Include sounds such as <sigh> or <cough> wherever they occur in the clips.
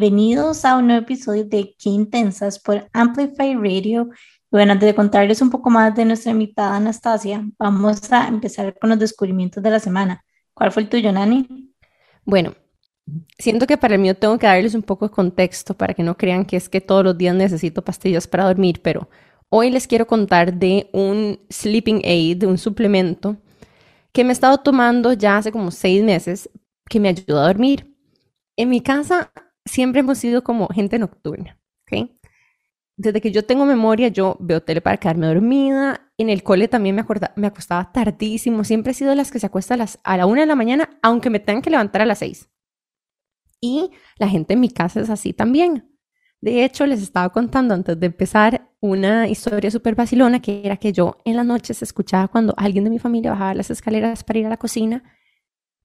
Bienvenidos a un nuevo episodio de Qué Intensas por Amplify Radio. Bueno, antes de contarles un poco más de nuestra invitada Anastasia, vamos a empezar con los descubrimientos de la semana. ¿Cuál fue el tuyo, Nani? Bueno, siento que para el mío tengo que darles un poco de contexto para que no crean que es que todos los días necesito pastillas para dormir, pero hoy les quiero contar de un sleeping aid, de un suplemento que me he estado tomando ya hace como seis meses que me ayuda a dormir. En mi casa siempre hemos sido como gente nocturna, ¿ok? Desde que yo tengo memoria, yo veo tele para quedarme dormida. En el cole también me, acostaba tardísimo. Siempre he sido de las que se acuesta a, las, a la una de la mañana, aunque me tengan que levantar a las seis. Y la gente en mi casa es así también. De hecho, les estaba contando antes de empezar una historia súper vacilona, que era que yo en las noches escuchaba cuando alguien de mi familia bajaba las escaleras para ir a la cocina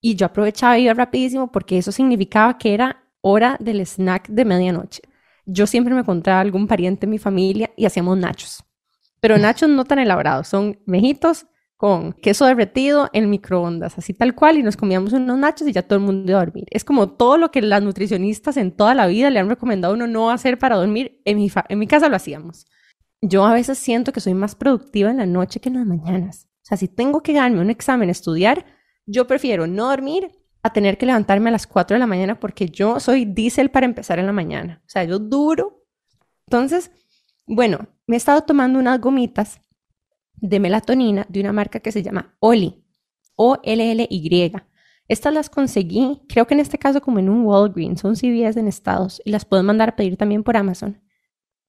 y yo aprovechaba y iba rapidísimo porque eso significaba que era hora del snack de medianoche. Yo siempre me encontraba algún pariente en mi familia y hacíamos nachos. Pero nachos no tan elaborados, son mejitos con queso derretido en microondas, así tal cual, y nos comíamos unos nachos y ya todo el mundo iba a dormir. Es como todo lo que las nutricionistas en toda la vida le han recomendado a uno no hacer para dormir, en mi, en mi casa lo hacíamos. Yo a veces siento que soy más productiva en la noche que en las mañanas. O sea, si tengo que darme un examen, estudiar, yo prefiero no dormir a tener que levantarme a las 4 de la mañana porque yo soy diésel para empezar en la mañana. O sea, yo duro. Entonces, bueno, me he estado tomando unas gomitas de melatonina de una marca que se llama Oli, O-L-L-Y. Estas las conseguí, creo que en este caso como en un Walgreens, son CVS en Estados, y las puedo mandar a pedir también por Amazon.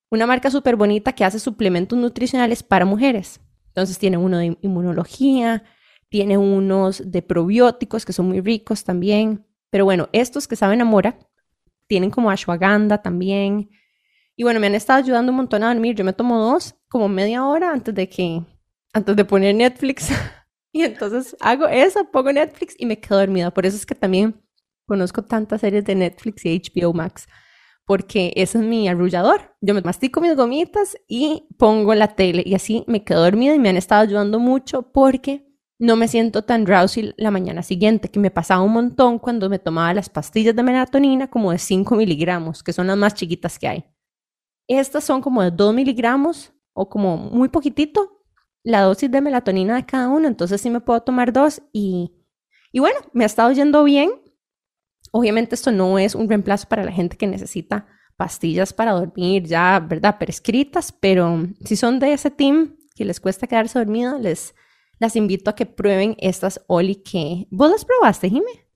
Una marca súper bonita que hace suplementos nutricionales para mujeres. Entonces tiene uno de inmunología, tiene unos de probióticos que son muy ricos también. Pero bueno, estos que saben a mora tienen como ashwagandha también. Y bueno, me han estado ayudando un montón a dormir. Yo me tomo dos, como media hora antes de que, antes de poner Netflix. <laughs> y entonces hago eso, pongo Netflix y me quedo dormida. Por eso es que también conozco tantas series de Netflix y HBO Max. Porque ese es mi arrullador. Yo me mastico mis gomitas y pongo la tele y así me quedo dormida y me han estado ayudando mucho porque no me siento tan drowsy la mañana siguiente, que me pasaba un montón cuando me tomaba las pastillas de melatonina como de 5 miligramos, que son las más chiquitas que hay. Estas son como de 2 miligramos o como muy poquitito la dosis de melatonina de cada uno, entonces sí me puedo tomar dos y, y bueno, me ha estado yendo bien. Obviamente esto no es un reemplazo para la gente que necesita pastillas para dormir ya, ¿verdad? Prescritas, pero si son de ese team que les cuesta quedarse dormido, les las invito a que prueben estas Oli que... ¿Vos las probaste, Jimé?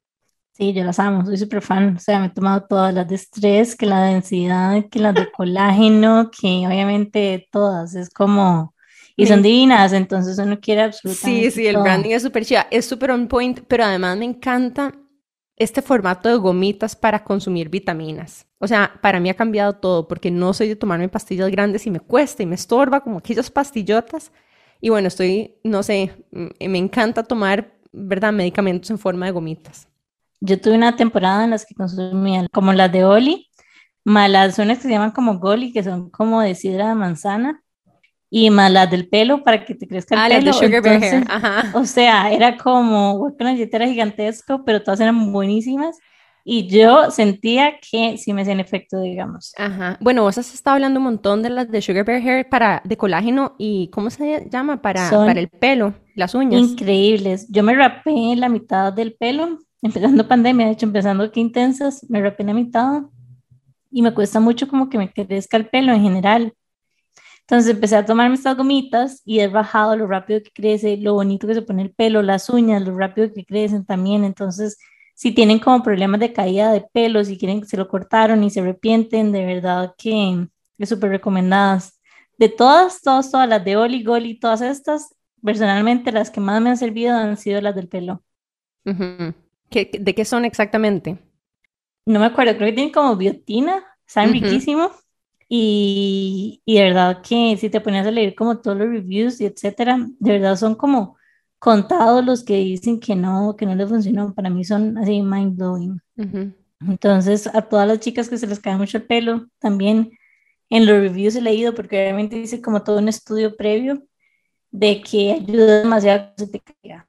Sí, yo las amo, soy súper fan. O sea, me he tomado todas las de estrés, que la densidad, que las de colágeno, que obviamente todas. Es como... Y son divinas, entonces uno quiere absolutamente Sí, sí, el branding es súper chida, es súper on point, pero además me encanta este formato de gomitas para consumir vitaminas. O sea, para mí ha cambiado todo porque no soy de tomarme pastillas grandes y me cuesta y me estorba como aquellas pastillotas y bueno, estoy, no sé, me encanta tomar, ¿verdad?, medicamentos en forma de gomitas. Yo tuve una temporada en las que consumía como las de Oli, malas unas que se llaman como Goli, que son como de sidra de manzana, y más las del pelo para que te crezca el ah, pelo. Las de sugar bear hair. Ajá. O sea, era como una era gigantesco, pero todas eran buenísimas. Y yo sentía que sí me hacían efecto, digamos. Ajá. Bueno, vos has estado hablando un montón de las de Sugar Bear Hair para, de colágeno y ¿cómo se llama? Para, para el pelo, las uñas. Increíbles. Yo me rapé la mitad del pelo, <laughs> empezando pandemia, de hecho, empezando que intensas, me rapé la mitad y me cuesta mucho como que me crezca el pelo en general. Entonces empecé a tomarme estas gomitas y he bajado lo rápido que crece, lo bonito que se pone el pelo, las uñas, lo rápido que crecen también. Entonces si tienen como problemas de caída de pelo, si quieren que se lo cortaron y se arrepienten, de verdad que es súper recomendadas. De todas, todas, todas las de Oli, Goli, todas estas, personalmente las que más me han servido han sido las del pelo. ¿De qué son exactamente? No me acuerdo, creo que tienen como biotina, saben riquísimo. Y, y de verdad que si te pones a leer como todos los reviews y etcétera, de verdad son como contados los que dicen que no, que no les funcionó, para mí son así mind blowing. Entonces, a todas las chicas que se les cae mucho el pelo, también en los reviews he leído, porque obviamente dice como todo un estudio previo de que ayuda demasiado a que se te caiga.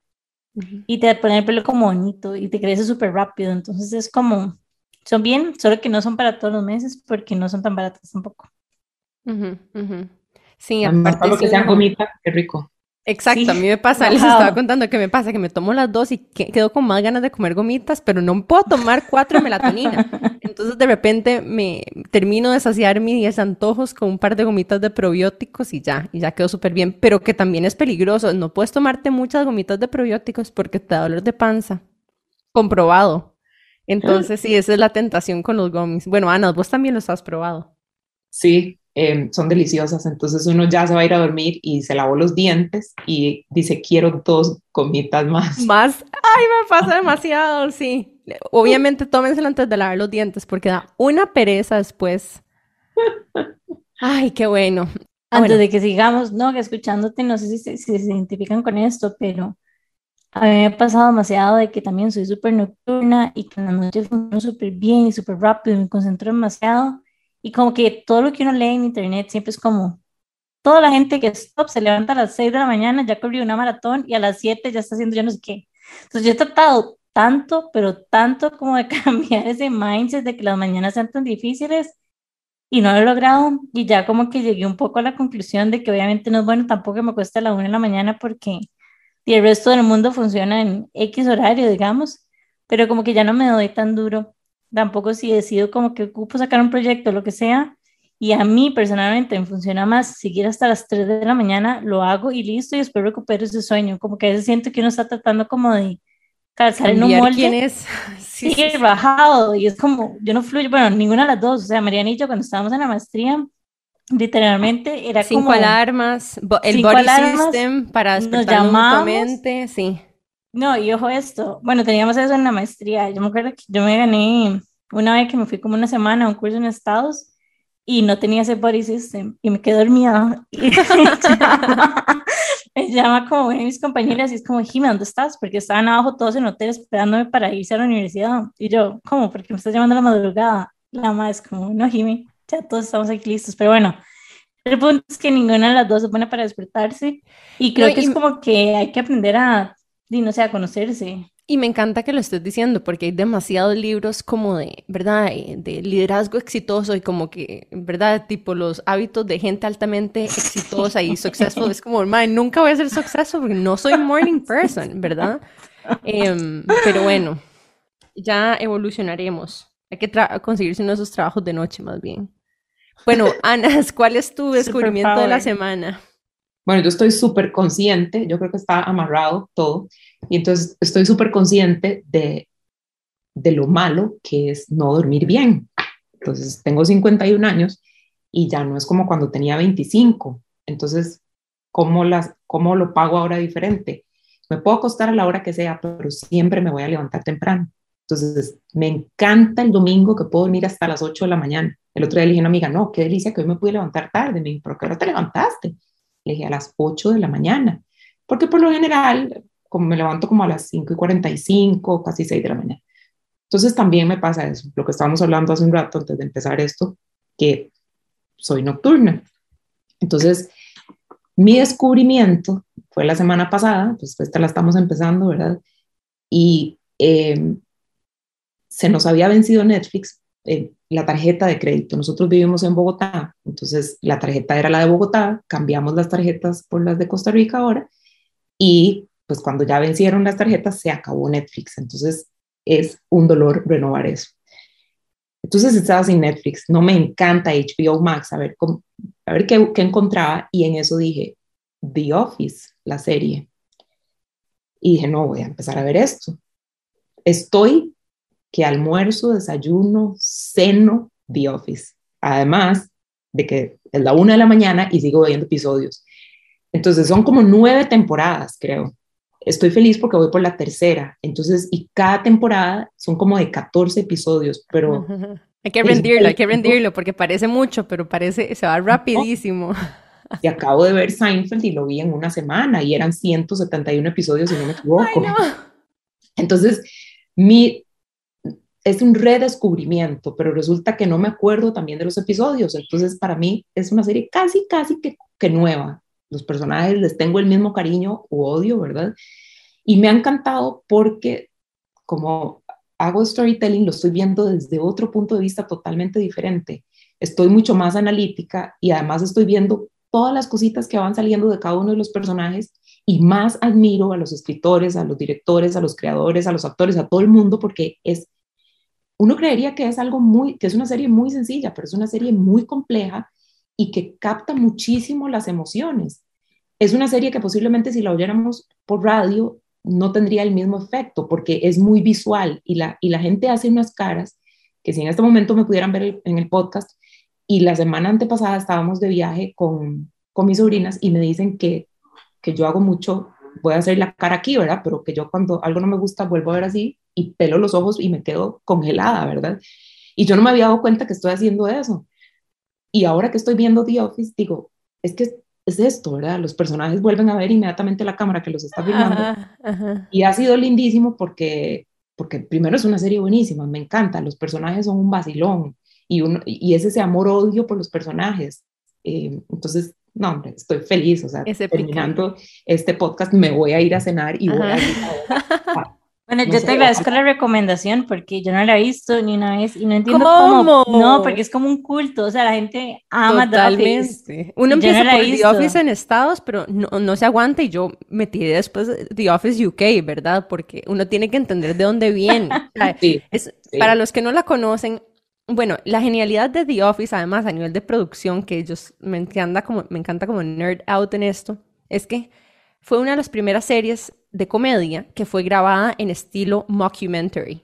Y te pone el pelo como bonito y te crece súper rápido. Entonces es como, son bien, solo que no son para todos los meses porque no son tan baratas tampoco. Sí, aparte lo que sean gomitas, qué rico. Exacto, a mí me pasa, les estaba contando que me pasa, que me tomo las dos y quedo con más ganas de comer gomitas, pero no puedo tomar cuatro de melatonina. <laughs> Entonces de repente me termino de saciar mis antojos con un par de gomitas de probióticos y ya, y ya quedó súper bien, pero que también es peligroso. No puedes tomarte muchas gomitas de probióticos porque te da dolor de panza. Comprobado. Entonces sí, esa es la tentación con los gomis. Bueno, Ana, vos también los has probado. Sí, Em, son deliciosas. Entonces uno ya se va a ir a dormir y se lavó los dientes y dice, quiero dos comitas más. Más, ay, me pasa demasiado, sí. Obviamente tómenselo antes de lavar los dientes porque da una pereza después. <laughs> Ay, qué bueno. Ah, antes de que sigamos, no, que escuchándote, no sé si se, si se identifican con esto, pero a mí me ha pasado demasiado de que también soy súper nocturna y que en la noche funciono súper bien y súper rápido y me concentro demasiado y como que todo lo que uno lee en internet siempre es como, toda la gente que se levanta a las 6 de la mañana, ya corrió una maratón y a las 7 ya está haciendo ya no sé qué. Entonces yo he tratado tanto, pero tanto como de <laughs> cambiar ese mindset de que las mañanas sean tan difíciles y no lo he logrado. Y ya como que llegué un poco a la conclusión de que obviamente no es bueno tampoco que me cueste a la 1 de la mañana porque y el resto del mundo funciona en X horario, digamos, pero como que ya no me doy tan duro tampoco si decido como que ocupo sacar un proyecto, lo que sea, y a mí personalmente me funciona más seguir hasta las 3 de la mañana, lo hago y listo, y después recupero ese sueño, como que a veces siento que uno está tratando como de calzar en un molde. ¿Quién es? <laughs> Sí, sí, bajado, y es como, yo no fluyo, bueno, ninguna de las dos, o sea, Mariana y yo cuando estábamos en la maestría, literalmente era cinco como... alarmas, el body system para despertar mutuamente, sí. No, y ojo esto, bueno, teníamos eso en la maestría, yo me acuerdo que yo me gané una vez que me fui como una semana a un curso en Estados y no tenía ese body system y me quedé dormida. <laughs> Y me, llama, como una de mis compañeras y es como, Jimmy, ¿dónde estás? Porque estaban abajo todos en hotel esperándome para irse a la universidad. Y yo, ¿cómo? Porque me estás llamando a la madrugada. La madre es como, no, Jimmy, ya todos estamos aquí listos. Pero bueno, el punto es que ninguna de las dos se pone para despertarse y creo que es como que hay que aprender a y no sé, a conocerse. Y me encanta que lo estés diciendo porque hay demasiados libros como de, ¿verdad? Eh, de liderazgo exitoso y como que, ¿verdad? Tipo los hábitos de gente altamente exitosa y successful. Es como, man, nunca voy a ser successful porque no soy morning person, ¿verdad? Em, pero bueno, ya evolucionaremos. Hay que conseguirse uno de esos trabajos de noche más bien. Bueno, Ana, ¿cuál es tu descubrimiento de la semana? Bueno, yo estoy súper consciente, yo creo que está amarrado todo, y entonces estoy súper consciente de, de lo malo que es no dormir bien. Entonces, tengo 51 años y ya no es como cuando tenía 25. Entonces, ¿cómo, las, cómo lo pago ahora diferente? Me puedo acostar a la hora que sea, pero siempre me voy a levantar temprano. Entonces, me encanta el domingo que puedo dormir hasta las 8 de la mañana. El otro día le dije a una amiga, no, qué delicia que hoy me pude levantar tarde. Me dijo, ¿pero qué hora te levantaste? Le dije a las 8 de la mañana, porque por lo general, como me levanto como a las 5 y 45, casi 6 de la mañana. Entonces también me pasa eso, lo que estábamos hablando hace un rato antes de empezar esto, que soy nocturna. Entonces, mi descubrimiento fue la semana pasada, pues esta la estamos empezando, ¿verdad? Y eh, se nos había vencido Netflix, eh, la tarjeta de crédito. Nosotros vivimos en Bogotá, entonces la tarjeta era la de Bogotá, cambiamos las tarjetas por las de Costa Rica ahora y pues cuando ya vencieron las tarjetas se acabó Netflix, entonces es un dolor renovar eso. Entonces estaba sin Netflix, no me encanta HBO Max, a ver, a ver qué, qué encontraba y en eso dije, The Office, la serie. Y dije, no, voy a empezar a ver esto. Estoy que almuerzo, desayuno, ceno The Office. Además de que es la una de la mañana y sigo viendo episodios. Entonces son como nueve temporadas, creo. Estoy feliz porque voy por la tercera. Entonces, y cada temporada son como de 14 episodios, pero... <laughs> Hay que rendirlo, hay que rendirlo porque parece mucho, pero parece, se va rapidísimo. Y acabo de ver Seinfeld y lo vi en una semana y eran 171 episodios, si no me equivoco. Entonces, mi, es un redescubrimiento, pero resulta que no me acuerdo también de los episodios. Entonces, para mí es una serie casi, casi que, que nueva. Los personajes les tengo el mismo cariño u odio, ¿verdad? Y me ha encantado porque, como hago storytelling lo estoy viendo desde otro punto de vista totalmente diferente. Estoy mucho más analítica y además estoy viendo todas las cositas que van saliendo de cada uno de los personajes y más admiro a los escritores, a los directores, a los creadores, a los actores, a todo el mundo porque es uno creería que es algo muy que es una serie muy sencilla, pero es una serie muy compleja y que capta muchísimo las emociones. Es una serie que posiblemente si la oyéramos por radio no tendría el mismo efecto porque es muy visual y la, y la gente hace unas caras que si en este momento me pudieran ver en el podcast y la semana antepasada estábamos de viaje con, con mis sobrinas y me dicen que, que yo hago mucho, voy a hacer la cara aquí, ¿verdad? Pero que yo cuando algo no me gusta vuelvo a ver así y pelo los ojos y me quedo congelada, ¿verdad? Y yo no me había dado cuenta que estoy haciendo eso. Y ahora que estoy viendo The Office, digo, es que es esto, ¿verdad? Los personajes vuelven a ver inmediatamente la cámara que los está filmando. Y ha sido lindísimo porque, porque primero es una serie buenísima, me encanta, los personajes son un vacilón y, uno, y es ese amor-odio por los personajes. Eh, entonces, no, hombre, estoy feliz, o sea, terminando este podcast me voy a ir a cenar y voy a ir a, <laughs> Bueno, yo te agradezco la recomendación porque yo no la he visto ni una vez y no entiendo cómo. No, porque es como un culto, o sea, la gente ama Totalmente. The Office. Uno empieza por The Office en Estados, pero no, no, se aguanta y yo metí después The Office UK, ¿verdad? Porque uno tiene que entender de dónde viene. <laughs> es, Para los que no la conocen, bueno, la genialidad de The Office, además a nivel de producción, que ellos me encanta como, me encanta como nerd out en esto, es que fue una de las primeras series de comedia que fue grabada en estilo mockumentary.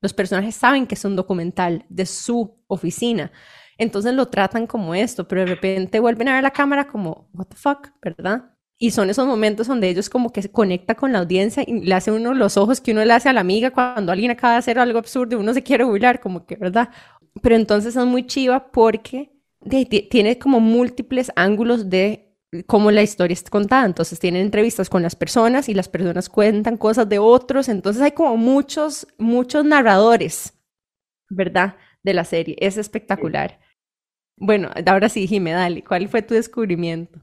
Los personajes saben que es un documental de su oficina, entonces lo tratan como esto, pero de repente vuelven a ver la cámara como, what the fuck, ¿verdad? Y son esos momentos donde ellos como que se conecta con la audiencia y le hace uno los ojos que uno le hace a la amiga cuando alguien acaba de hacer algo absurdo uno se quiere burlar, como que, ¿verdad? Pero entonces son muy chiva porque tiene como múltiples ángulos de cómo la historia es contada. Entonces tienen entrevistas con las personas y las personas cuentan cosas de otros. Entonces hay como muchos, muchos narradores, ¿verdad? De la serie. Es espectacular. Bueno, ahora sí, Jimé, dale, ¿cuál fue tu descubrimiento?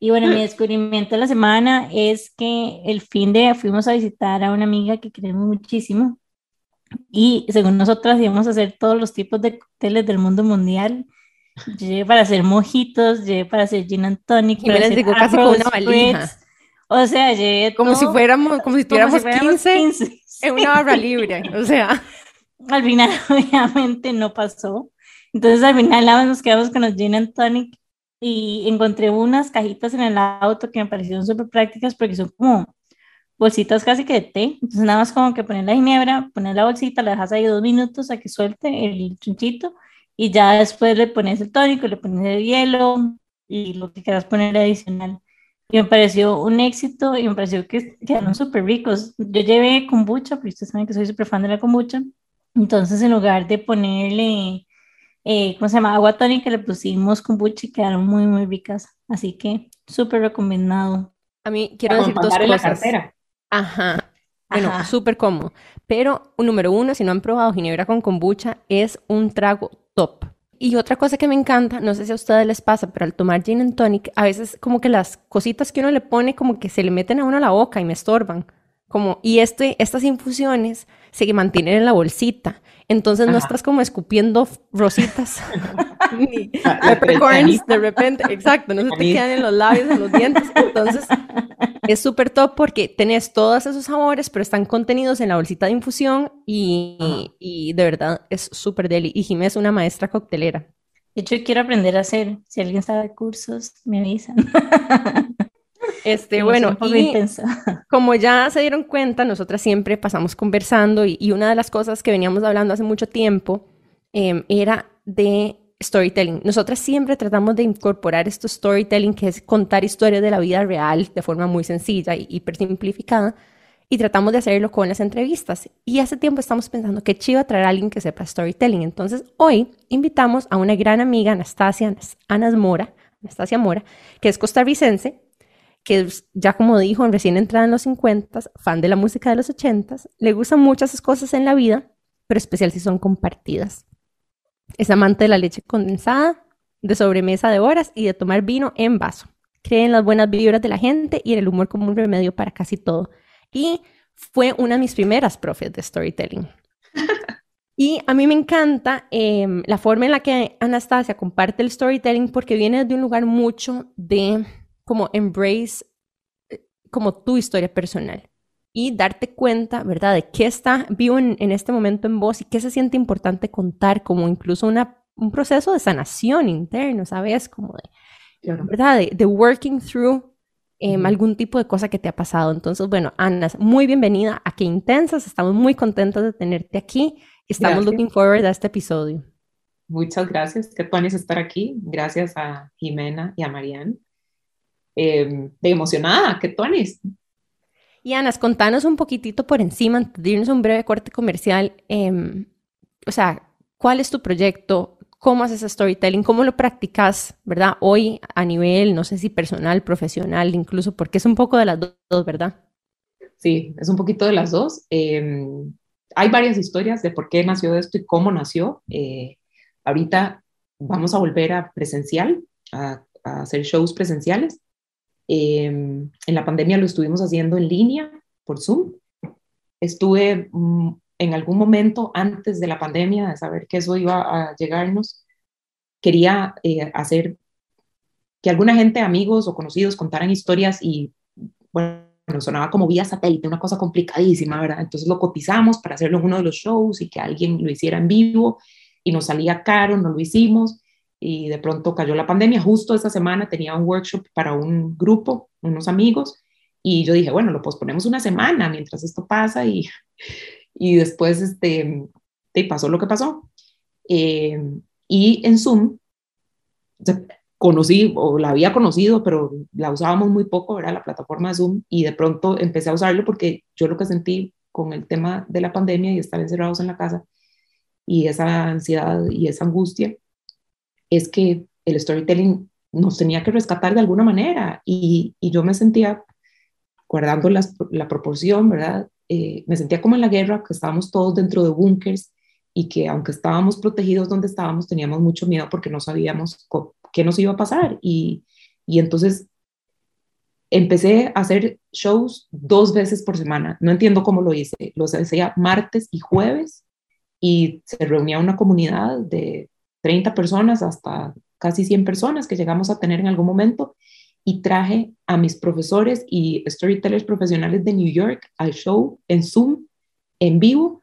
Y bueno, mi descubrimiento de la semana es que el fin de fuimos a visitar a una amiga que queremos muchísimo y según nosotras íbamos a hacer todos los tipos de cócteles del mundo mundial Llegué para hacer mojitos, llegué para hacer gin and tonic. Me les digo casi como una valija. O sea, llegué como si fuéramos, como si tuviéramos 15, <laughs> en una barra libre, o sea. Al final, <laughs> obviamente, no pasó. Entonces, al final, nos quedamos con los gin and tonic y encontré unas cajitas en el auto que me parecieron súper prácticas porque son como bolsitas casi que de té. Entonces, nada más como que poner la ginebra, poner la bolsita, la dejas ahí dos minutos a que suelte el chunchito y ya después le pones el tónico, le pones el hielo y lo que quieras poner adicional. Y me pareció un éxito y me pareció que quedaron súper ricos. Yo llevé kombucha, porque ustedes saben que soy súper fan de la kombucha. Entonces, en lugar de ponerle, eh, ¿cómo se llama? Agua tónica, le pusimos kombucha y quedaron muy, muy ricas. Así que súper recomendado. A mí quiero decir dos cosas. La cartera. Ajá. Bueno, súper cómodo. Pero, número uno, si no han probado ginebra con kombucha, es un trago Y otra cosa que me encanta, no sé si a ustedes les pasa, pero al tomar gin and tonic, a veces como que las cositas que uno le pone como que se le meten a uno a la boca y me estorban. Como, y este, estas infusiones se mantienen en la bolsita. Entonces no estás como escupiendo rositas <laughs> <laughs> ni peppercorns de repente. Exacto, no se te quedan en los labios, en los dientes. Entonces <laughs> es súper top porque tenés todos esos sabores, pero están contenidos en la bolsita de infusión y, y de verdad es súper deli. Y Jimé es una maestra coctelera. De hecho, quiero aprender a hacer. Si alguien sabe cursos, me avisan. Este, bueno, y <laughs> como ya se dieron cuenta, nosotras siempre pasamos conversando y, una de las cosas que veníamos hablando hace mucho tiempo em, era de storytelling. Nosotras siempre tratamos de incorporar esto storytelling, que es contar historias de la vida real de forma muy sencilla y hiper simplificada, y tratamos de hacerlo con las entrevistas. Y hace tiempo estamos pensando que chiva traer a alguien que sepa storytelling. Entonces, hoy invitamos a una gran amiga, Anastasia Anas Mora, Anastasia Mora, que es costarricense, que ya como dijo, recién entrada en los 50, fan de la música de los 80, le gustan muchas cosas en la vida, pero especial si son compartidas. Es amante de la leche condensada, de sobremesa de horas y de tomar vino en vaso. Cree en las buenas vibras de la gente y en el humor como un remedio para casi todo. Y fue una de mis primeras profes de storytelling. <laughs> Y a mí me encanta em, la forma en la que Anastasia comparte el storytelling porque viene de un lugar mucho de como embrace eh, como tu historia personal y darte cuenta, ¿verdad?, de qué está vivo en, este momento en vos y qué se siente importante contar, como incluso una, un proceso de sanación interno, ¿sabes? Como de, ¿verdad?, de, working through em, algún tipo de cosa que te ha pasado. Entonces, bueno, Ana, muy bienvenida a Qué Intensas, estamos muy contentos de tenerte aquí Estamos looking forward a este episodio. Muchas gracias. Qué es estar aquí. Gracias a Jimena y a Marianne. Eh, de emocionada, qué tonis. Y Ana, contanos un poquitito por encima, antes de irnos a un breve corte comercial. Em, o sea, ¿cuál es tu proyecto? ¿Cómo haces storytelling? ¿Cómo lo practicas, verdad? Hoy a nivel, no sé si personal, profesional, incluso, porque es un poco de las dos, ¿verdad? Sí, es un poquito de las dos. Eh, hay varias historias de por qué nació esto y cómo nació. Eh, ahorita vamos a volver a presencial, a, hacer shows presenciales. Em, en la pandemia lo estuvimos haciendo en línea por Zoom. Estuve mm, en algún momento antes de la pandemia, de saber que eso iba a llegarnos, quería eh, hacer que alguna gente, amigos o conocidos contaran historias y, bueno, sonaba como vía satélite, una cosa complicadísima, ¿verdad? Entonces lo cotizamos para hacerlo en uno de los shows y que alguien lo hiciera en vivo y nos salía caro, no lo hicimos y de pronto cayó la pandemia. Justo esa semana tenía un workshop para un grupo, unos amigos, y yo dije, bueno, lo posponemos una semana mientras esto pasa y, y después este, te pasó lo que pasó. Eh, y en Zoom conocí o la había conocido, pero la usábamos muy poco, era la plataforma Zoom, y de pronto empecé a usarlo porque yo lo que sentí con el tema de la pandemia y estar encerrados en la casa y esa ansiedad y esa angustia es que el storytelling nos tenía que rescatar de alguna manera y, y yo me sentía, guardando la proporción, ¿verdad? Eh, me sentía como en la guerra, que estábamos todos dentro de búnkers y que aunque estábamos protegidos donde estábamos, teníamos mucho miedo porque no sabíamos qué nos iba a pasar. Y, y entonces empecé a hacer shows dos veces por semana. No entiendo cómo lo hice. Los hacía martes y jueves y se reunía una comunidad de 30 personas hasta casi 100 personas que llegamos a tener en algún momento y traje a mis profesores y storytellers profesionales de New York al show en Zoom, en vivo,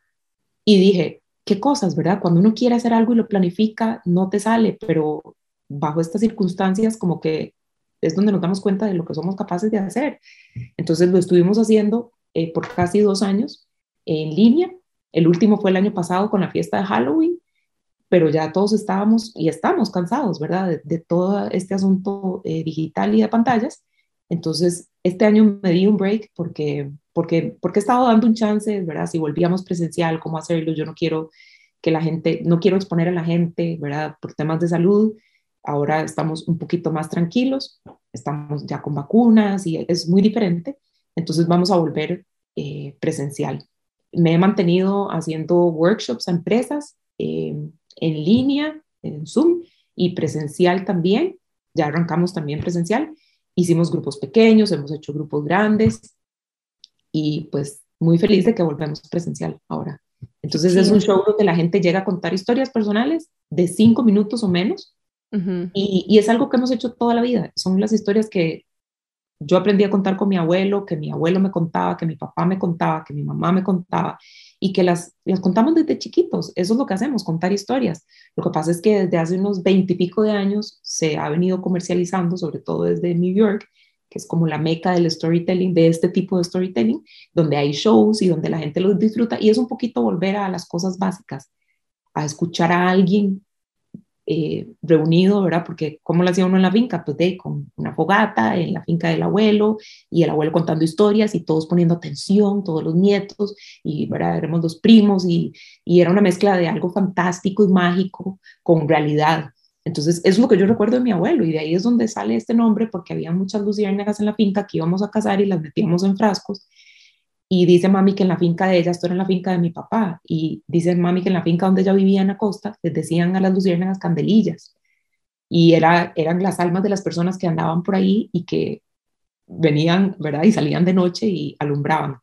y dije, qué cosas, ¿verdad? Cuando uno quiere hacer algo y lo planifica, no te sale, pero bajo estas circunstancias como que es donde nos damos cuenta de lo que somos capaces de hacer. Entonces lo estuvimos haciendo eh, por casi dos años en línea. El último fue el año pasado con la fiesta de Halloween, pero ya todos estábamos y estamos cansados, ¿verdad? De, todo este asunto eh, digital y de pantallas. Entonces, este año me di un break porque, porque, porque he estado dando un chance, ¿verdad? Si volvíamos presencial, ¿cómo hacerlo? Yo no quiero que la gente, no quiero exponer a la gente, ¿verdad? Por temas de salud. Ahora estamos un poquito más tranquilos, estamos ya con vacunas y es muy diferente. Entonces vamos a volver eh, presencial. Me he mantenido haciendo workshops a empresas eh, en línea, en Zoom y presencial también. Ya arrancamos también presencial. Hicimos grupos pequeños, hemos hecho grupos grandes y pues muy feliz de que volvemos presencial ahora. Entonces es un show donde la gente llega a contar historias personales de cinco minutos o menos y, es algo que hemos hecho toda la vida. Son las historias que yo aprendí a contar con mi abuelo, que mi abuelo me contaba, que mi papá me contaba, que mi mamá me contaba y que las, las contamos desde chiquitos. Eso es lo que hacemos, contar historias. Lo que pasa es que desde hace unos veintipico de años se ha venido comercializando, sobre todo desde New York, que es como la meca del storytelling, de este tipo de storytelling, donde hay shows y donde la gente los disfruta. Y es un poquito volver a las cosas básicas, a escuchar a alguien eh, reunido, ¿verdad? Porque ¿cómo lo hacía uno en la finca? Pues de, con una fogata en la finca del abuelo y el abuelo contando historias y todos poniendo atención, todos los nietos y, ¿verdad? Éramos los primos y, era una mezcla de algo fantástico y mágico con realidad. Entonces, es lo que yo recuerdo de mi abuelo y de ahí es donde sale este nombre porque había muchas luciérnagas en la finca que íbamos a cazar y las metíamos en frascos y dice mami que en la finca de ella, esto era en la finca de mi papá, y dice mami que en la finca donde ella vivía en la costa, les decían a las luciérnagas candelillas. Y era, eran las almas de las personas que andaban por ahí y que venían, ¿verdad? Y salían de noche y alumbraban.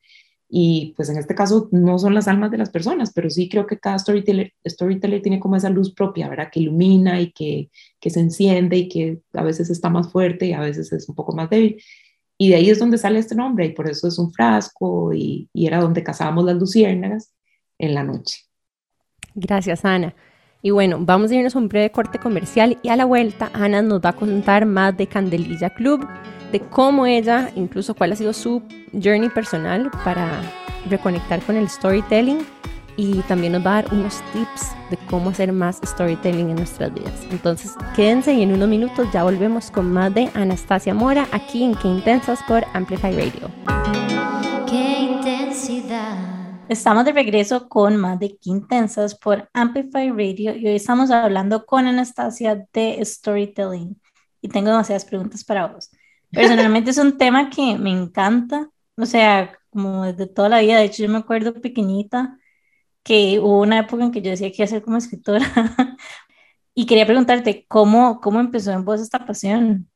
Y pues en este caso no son las almas de las personas, pero sí creo que cada storyteller, storyteller tiene como esa luz propia, ¿verdad? Que ilumina y que, que se enciende y que a veces está más fuerte y a veces es un poco más débil. Y de ahí es donde sale este nombre y por eso es un frasco y, y era donde cazábamos las luciérnagas en la noche. Gracias, Ana. Y bueno, vamos a irnos a un breve corte comercial y a la vuelta Ana nos va a contar más de Candelilla Club, de cómo ella, incluso cuál ha sido su journey personal para reconectar con el storytelling y también nos va a dar unos tips de cómo hacer más storytelling en nuestras vidas. Entonces, quédense y en unos minutos ya volvemos con más de Anastasia Mora aquí en Qué Intensas por Amplify Radio. Qué intensidad. Estamos de regreso con más de Qué Intensas por Amplify Radio y hoy estamos hablando con Anastasia de storytelling y tengo demasiadas preguntas para vos. Personalmente es un <laughs> tema que me encanta, o sea, como desde toda la vida. De hecho, yo me acuerdo pequeñita que hubo una época en que yo decía que iba a ser como escritora. <laughs> y quería preguntarte, ¿cómo, ¿cómo empezó en vos esta pasión?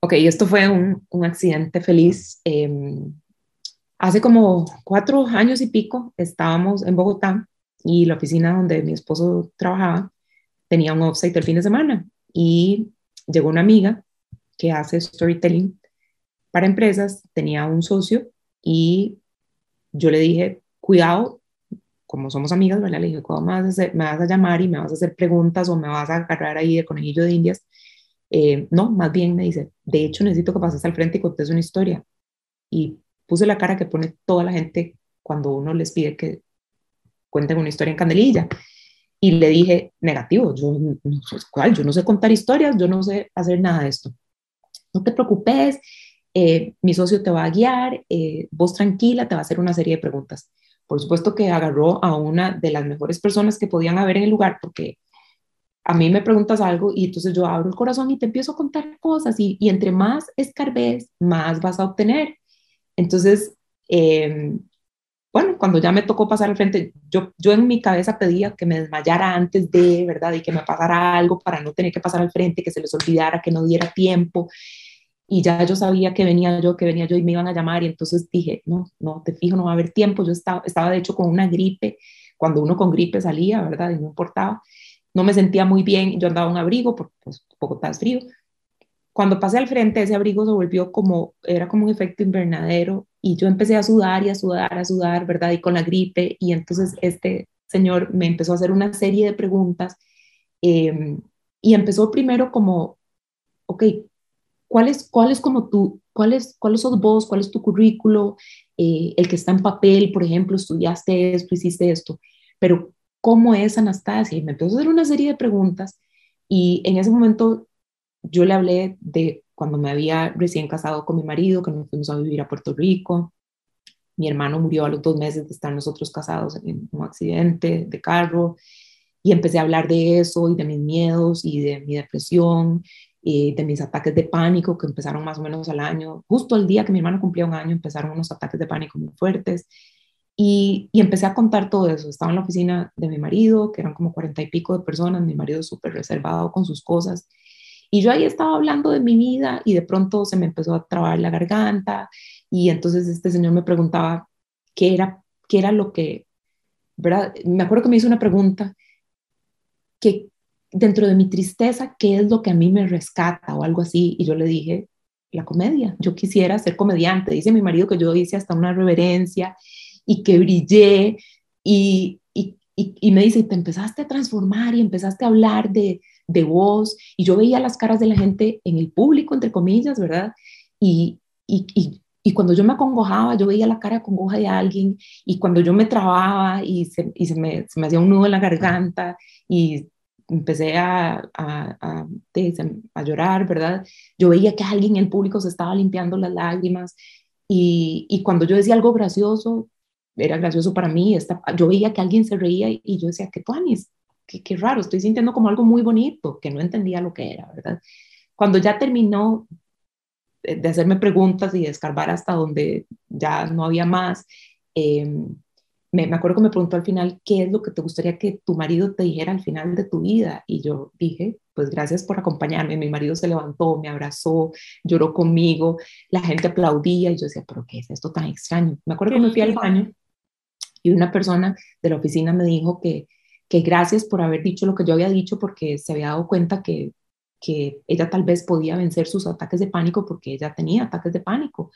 Ok, esto fue un, un accidente feliz. Em, hace como cuatro años y pico estábamos en Bogotá y la oficina donde mi esposo trabajaba tenía un offsite el fin de semana y llegó una amiga que hace storytelling para empresas, tenía un socio y yo le dije, cuidado, como somos amigas, ¿verdad? Le dije, ¿cómo me vas, a me vas a llamar y me vas a hacer preguntas o me vas a agarrar ahí de conejillo de indias? Eh, no, más bien me dice, de hecho necesito que pases al frente y contes una historia. Y puse la cara que pone toda la gente cuando uno les pide que cuenten una historia en candelilla. Y le dije, negativo, yo cuál, yo no sé contar historias, yo no sé hacer nada de esto no te preocupes, eh, mi socio te va a guiar, eh, vos tranquila, te va a hacer una serie de preguntas. Por supuesto que agarró a una de las mejores personas que podían haber en el lugar, porque a mí me preguntas algo y entonces yo abro el corazón y te empiezo a contar cosas y, y entre más escarbes, más vas a obtener. Entonces, em, bueno, cuando ya me tocó pasar al frente, yo, yo en mi cabeza pedía que me desmayara antes de, ¿verdad? Y que me pasara algo para no tener que pasar al frente, que se les olvidara, que no diera tiempo y ya yo sabía que venía yo, que venía yo y me iban a llamar y entonces dije, no, no, te fijo, no va a haber tiempo. Yo estaba, estaba de hecho con una gripe, cuando uno con gripe salía, ¿verdad? Y no importaba. No me sentía muy bien, yo andaba un abrigo, porque pues, poco tan frío. Cuando pasé al frente, ese abrigo se volvió como, era como un efecto invernadero y yo empecé a sudar y a sudar, a sudar, ¿verdad? Y con la gripe y entonces este señor me empezó a hacer una serie de preguntas eh, y empezó primero como, ok, ¿Cuál es, cuál es como tú, cuál es, cuáles sos vos, cuál es tu currículo, eh, el que está en papel, por ejemplo, estudiaste esto, hiciste esto, pero ¿cómo es Anastasia? Y me empezó a hacer una serie de preguntas y en ese momento yo le hablé de cuando me había recién casado con mi marido, que nos fuimos a vivir a Puerto Rico. Mi hermano murió a los dos meses de estar nosotros casados en un accidente de carro y empecé a hablar de eso y de mis miedos y de mi depresión de mis ataques de pánico que empezaron más o menos al año, justo el día que mi hermano cumplía un año, empezaron unos ataques de pánico muy fuertes. Y, y, empecé a contar todo eso. Estaba en la oficina de mi marido, que eran como cuarenta y pico de personas, mi marido súper reservado con sus cosas. Y yo ahí estaba hablando de mi vida y de pronto se me empezó a trabar la garganta y entonces este señor me preguntaba qué era, qué era lo que, ¿verdad? Me acuerdo que me hizo una pregunta que dentro de mi tristeza, ¿qué es lo que a mí me rescata o algo así? Y yo le dije, la comedia, yo quisiera ser comediante. Dice mi marido que yo hice hasta una reverencia y que brillé y, y, y, me dice, te empezaste a transformar y empezaste a hablar de, de vos y yo veía las caras de la gente en el público, entre comillas, ¿verdad? Y, y, y, cuando yo me acongojaba, yo veía la cara congoja de alguien y cuando yo me trababa y se, y se, me, se me hacía un nudo en la garganta y empecé a, a, a, llorar, ¿verdad? Yo veía que alguien en el público se estaba limpiando las lágrimas y, y cuando yo decía algo gracioso, era gracioso para mí, esta, yo veía que alguien se reía y, yo decía, ¿qué tuanis? Qué, qué raro, estoy sintiendo como algo muy bonito, que no entendía lo que era, ¿verdad? Cuando ya terminó de hacerme preguntas y de escarbar hasta donde ya no había más, eh, me, acuerdo que me preguntó al final, ¿qué es lo que te gustaría que tu marido te dijera al final de tu vida? Y yo dije, pues gracias por acompañarme. Mi marido se levantó, me abrazó, lloró conmigo, la gente aplaudía y yo decía, pero ¿qué es esto tan extraño? Me acuerdo que me fui al baño y una persona de la oficina me dijo que, que gracias por haber dicho lo que yo había dicho porque se había dado cuenta que, que ella tal vez podía vencer sus ataques de pánico porque ella tenía ataques de pánico.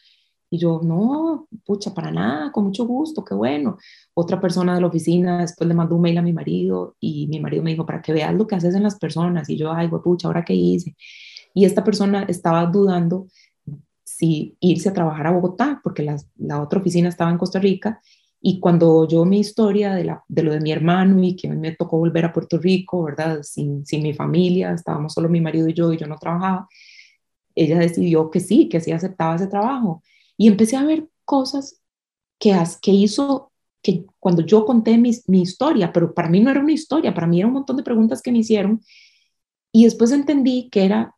Y yo, no, pucha, para nada, con mucho gusto, qué bueno. Otra persona de la oficina después le mandó un mail a mi marido y mi marido me dijo, para que veas lo que haces en las personas. Y yo, ay, pucha, ¿ahora qué hice? Y esta persona estaba dudando si irse a trabajar a Bogotá, porque la, la otra oficina estaba en Costa Rica. Y cuando yo mi historia de, la, de lo de mi hermano y que me tocó volver a Puerto Rico, ¿verdad? Sin, sin mi familia, estábamos solo mi marido y yo y yo no trabajaba, ella decidió que sí, que sí aceptaba ese trabajo. Y empecé a ver cosas que, que hizo, que cuando yo conté mi, mi historia, pero para mí no era una historia, para mí era un montón de preguntas que me hicieron. Y después entendí que era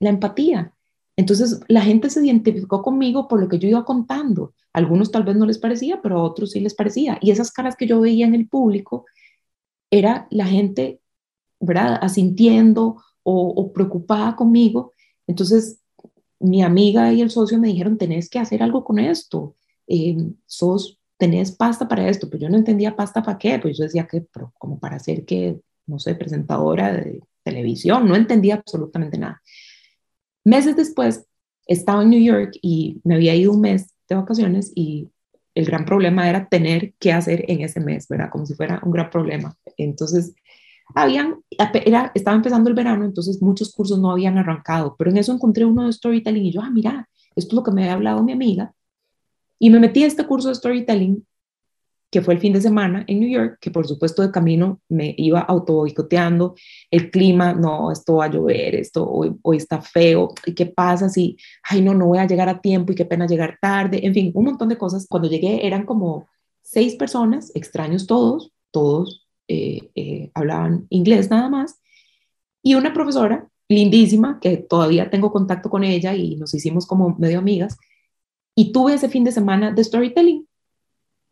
la empatía. Entonces la gente se identificó conmigo por lo que yo iba contando. algunos tal vez no les parecía, pero a otros sí les parecía. Y esas caras que yo veía en el público era la gente, ¿verdad? Asintiendo o, o preocupada conmigo. Entonces mi amiga y el socio me dijeron, tenés que hacer algo con esto, eh, sos, tenés pasta para esto, pues yo no entendía pasta para qué, pues yo decía que, como para ser que, no sé, presentadora de televisión, no entendía absolutamente nada. Meses después, estaba en New York y me había ido un mes de vacaciones y el gran problema era tener que hacer en ese mes, ¿verdad? Como si fuera un gran problema. Entonces, habían, era, estaba empezando el verano, entonces muchos cursos no habían arrancado, pero en eso encontré uno de storytelling y yo, ah, mira, esto es lo que me había hablado mi amiga. Y me metí a este curso de storytelling, que fue el fin de semana en New York, que por supuesto de camino me iba auto boicoteando, el clima, no, esto va a llover, esto hoy, hoy está feo, ¿y qué pasa si, ay, no, no voy a llegar a tiempo y qué pena llegar tarde? En fin, un montón de cosas. Cuando llegué eran como seis personas, extraños todos, todos eh, eh, hablaban inglés nada más, y una profesora lindísima, que todavía tengo contacto con ella y nos hicimos como medio amigas, y tuve ese fin de semana de storytelling,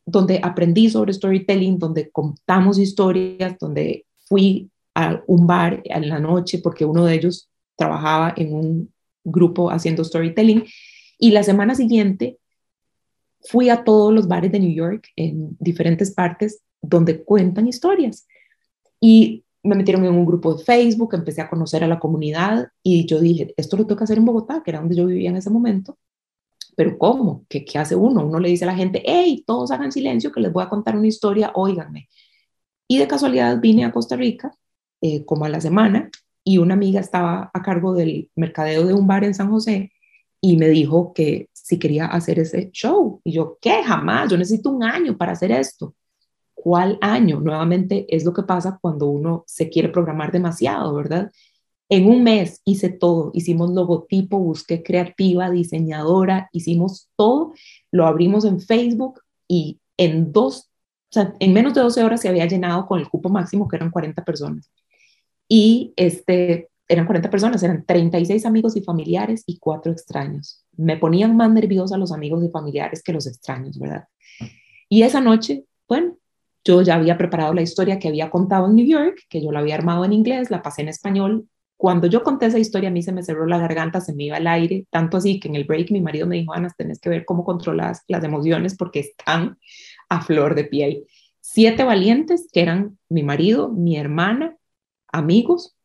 donde aprendí sobre storytelling, donde contamos historias, donde fui a un bar en la noche porque uno de ellos trabajaba en un grupo haciendo storytelling, y la semana siguiente fui a todos los bares de New York en diferentes partes donde cuentan historias. Y me metieron en un grupo de Facebook, empecé a conocer a la comunidad y yo dije, esto lo tengo que hacer en Bogotá, que era donde yo vivía en ese momento. Pero ¿cómo? ¿Qué, qué hace uno? Uno le dice a la gente, hey, todos hagan silencio, que les voy a contar una historia, óiganme. Y de casualidad vine a Costa Rica eh, como a la semana y una amiga estaba a cargo del mercadeo de un bar en San José y me dijo que si quería hacer ese show. Y yo, ¿qué? Jamás, yo necesito un año para hacer esto. ¿Cuál año? Nuevamente es lo que pasa cuando uno se quiere programar demasiado, ¿verdad? En un mes hice todo, hicimos logotipo, busqué creativa, diseñadora, hicimos todo, lo abrimos en Facebook y en dos, o sea, en menos de 12 horas se había llenado con el cupo máximo que eran 40 personas. Y este, eran 40 personas, eran 36 amigos y familiares y cuatro extraños. Me ponían más nerviosa los amigos y familiares que los extraños, ¿verdad? Y esa noche, bueno, yo ya había preparado la historia que había contado en New York, que yo la había armado en inglés, la pasé en español. Cuando yo conté esa historia, a mí se me cerró la garganta, se me iba el aire, tanto así que en el break mi marido me dijo, Ana, tenés que ver cómo controlas las emociones porque están a flor de piel. Siete valientes, que eran mi marido, mi hermana, amigos,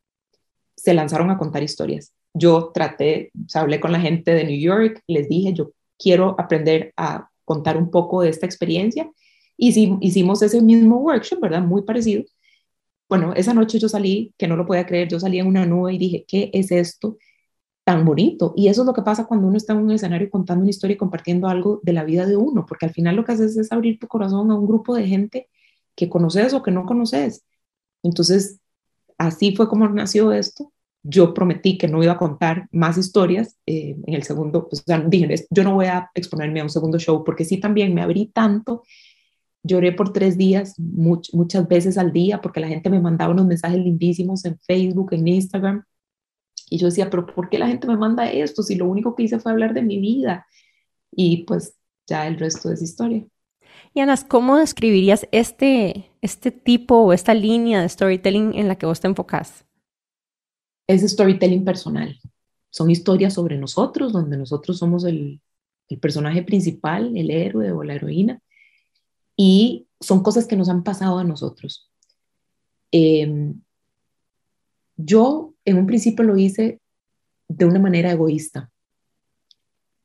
se lanzaron a contar historias. Yo traté, o hablé con la gente de New York, les dije, yo quiero aprender a contar un poco de esta experiencia y hicimos ese mismo workshop, ¿verdad? Muy parecido. Bueno, esa noche yo salí, que no lo podía creer, yo salí en una nube y dije, ¿qué es esto tan bonito? Y eso es lo que pasa cuando uno está en un escenario contando una historia y compartiendo algo de la vida de uno, porque al final lo que haces es abrir tu corazón a un grupo de gente que conoces o que no conoces. Entonces, así fue como nació esto. Yo prometí que no iba a contar más historias eh, en el segundo, pues, o sea, dije, yo no voy a exponerme a un segundo show porque sí también me abrí tanto Lloré por tres días, muchas veces al día, porque la gente me mandaba unos mensajes lindísimos en Facebook, en Instagram. Y yo decía, pero ¿por qué la gente me manda esto si lo único que hice fue hablar de mi vida? Y pues ya el resto es historia. Y Anas, ¿cómo describirías este, este tipo o esta línea de storytelling en la que vos te enfocás? es storytelling personal. Son historias sobre nosotros, donde nosotros somos el, el personaje principal, el héroe o la heroína, y son cosas que nos han pasado a nosotros. Em, yo en un principio lo hice de una manera egoísta,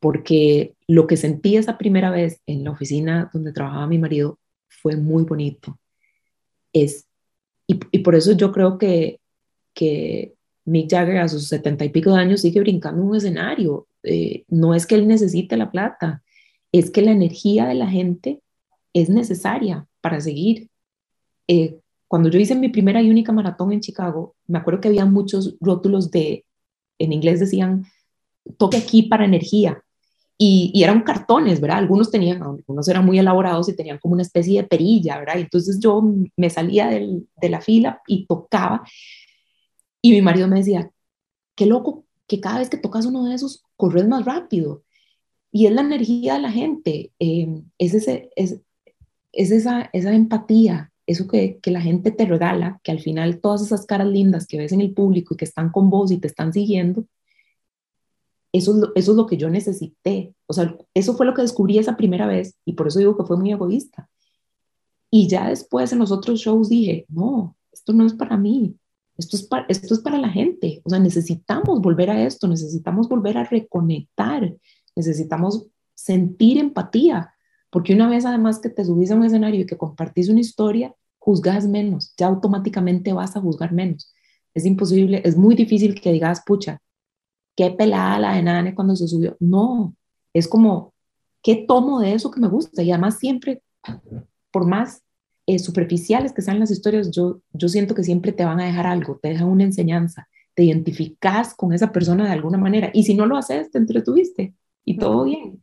porque lo que sentí esa primera vez en la oficina donde trabajaba mi marido fue muy bonito. Es, y, y por eso yo creo que, que Mick Jagger a sus setenta y pico de años sigue brincando en un escenario. Eh, no es que él necesite la plata, es que la energía de la gente es necesaria para seguir. Eh, cuando yo hice mi primera y única maratón en Chicago, me acuerdo que había muchos rótulos de, en inglés decían, toque aquí para energía. Y, eran cartones, ¿verdad? Algunos tenían, algunos eran muy elaborados y tenían como una especie de perilla, ¿verdad? entonces yo me salía de la fila y tocaba. Y mi marido me decía, qué loco que cada vez que tocas uno de esos, corres más rápido. Y es la energía de la gente, eh, es, ese, es, es esa, esa empatía, eso que, que, la gente te regala, que al final todas esas caras lindas que ves en el público y que están con vos y te están siguiendo, eso es, lo, que yo necesité. O sea, eso fue lo que descubrí esa primera vez y por eso digo que fue muy egoísta. Y ya después en los otros shows dije, no, esto no es para mí, esto es para, esto es para la gente. O sea, necesitamos volver a esto, necesitamos volver a reconectar, necesitamos sentir empatía porque una vez además que te subís a un escenario y que compartís una historia, juzgas menos, ya automáticamente vas a juzgar menos. Es imposible, es muy difícil que digas, pucha, qué pelada la de Nane cuando se subió. No, es como, ¿qué tomo de eso que me gusta? Y además siempre, por más eh, superficiales que sean las historias, yo, yo siento que siempre te van a dejar algo, te dejan una enseñanza, te identificas con esa persona de alguna manera. Y si no lo haces, te entretuviste y todo bien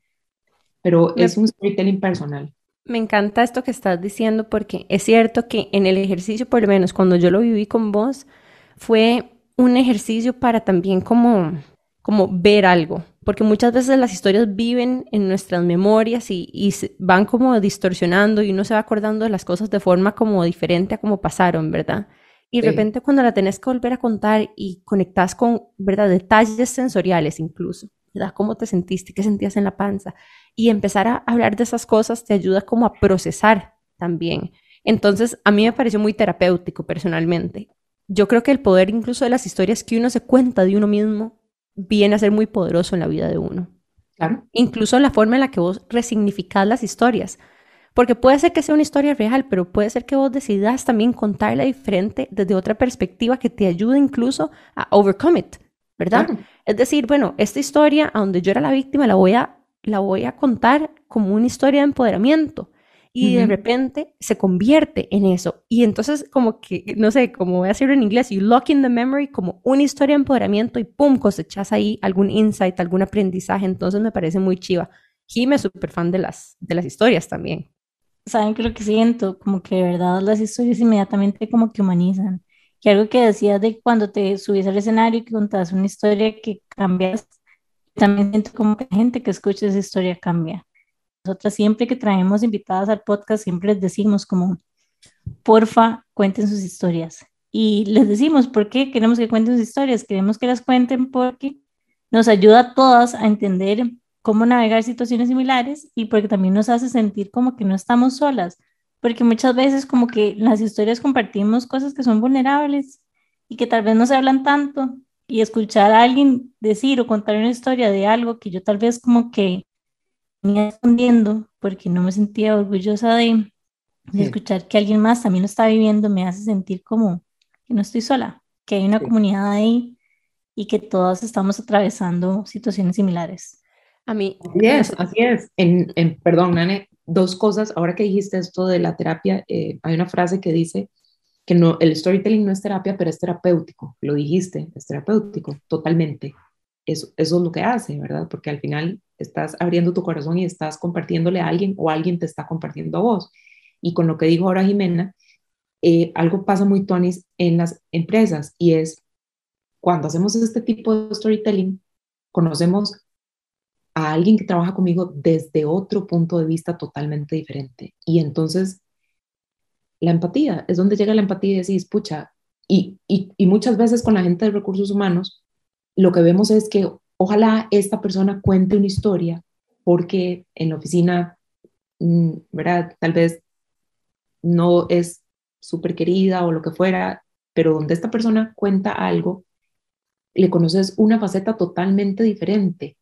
pero es un storytelling personal. Me encanta esto que estás diciendo porque es cierto que en el ejercicio, por lo menos cuando yo lo viví con vos, fue un ejercicio para también como, como ver algo, porque muchas veces las historias viven en nuestras memorias y, y van como distorsionando y uno se va acordando de las cosas de forma como diferente a como pasaron, ¿verdad? Y de repente cuando la tenés que volver a contar y conectas con, ¿verdad? Detalles sensoriales incluso, ¿verdad? ¿Cómo te sentiste? ¿Qué sentías en la panza? y empezar a hablar de esas cosas te ayuda como a procesar también. Entonces, a mí me pareció muy terapéutico personalmente. Yo creo que el poder incluso de las historias que uno se cuenta de uno mismo viene a ser muy poderoso en la vida de uno. Claro. Incluso la forma en la que vos resignificás las historias. Porque puede ser que sea una historia real, pero puede ser que vos decidas también contarla diferente desde otra perspectiva que te ayude incluso a overcome it, ¿verdad? Es decir, bueno, esta historia, a donde yo era la víctima, la voy a la voy a contar como una historia de empoderamiento. Y de repente se convierte en eso. Y entonces como que, no sé, como voy a decirlo en inglés, you lock in the memory como una historia de empoderamiento y pum, cosechas ahí algún insight, algún aprendizaje. Entonces me parece muy chiva. Jim es súper fan de las, de las historias también. ¿Saben qué lo que siento? Como que de verdad las historias inmediatamente como que humanizan. Que algo que decías de cuando te subís al escenario y que contas una historia que cambias también siento como que la gente que escucha esa historia cambia. Nosotras siempre que traemos invitadas al podcast, siempre les decimos como, porfa, cuenten sus historias. Y les decimos, ¿por qué queremos que cuenten sus historias? Queremos que las cuenten porque nos ayuda a todas a entender cómo navegar situaciones similares y porque también nos hace sentir como que no estamos solas, porque muchas veces como que las historias compartimos cosas que son vulnerables y que tal vez no se hablan tanto y escuchar a alguien decir o contar una historia de algo que yo tal vez como que escondiendo porque no me sentía orgullosa de, escuchar que alguien más también lo está viviendo me hace sentir como que no estoy sola, que hay una comunidad ahí y que todas estamos atravesando situaciones similares. A mí. Así es, así es. En, en, perdón, Nane, dos cosas. Ahora que dijiste esto de la terapia, eh, hay una frase que dice, que no, el storytelling no es terapia, pero es terapéutico, lo dijiste, es terapéutico, totalmente. Eso, eso es lo que hace, ¿verdad? Porque al final estás abriendo tu corazón y estás compartiéndole a alguien o alguien te está compartiendo a vos. Y con lo que dijo ahora Jimena, eh, algo pasa muy tonis en las empresas y es cuando hacemos este tipo de storytelling, conocemos a alguien que trabaja conmigo desde otro punto de vista totalmente diferente. Y entonces la empatía, es donde llega la empatía y decís, pucha, y, y, muchas veces con la gente de recursos humanos, lo que vemos es que ojalá esta persona cuente una historia porque en la oficina, mm, ¿verdad? Tal vez no es súper querida o lo que fuera, pero donde esta persona cuenta algo, le conoces una faceta totalmente diferente.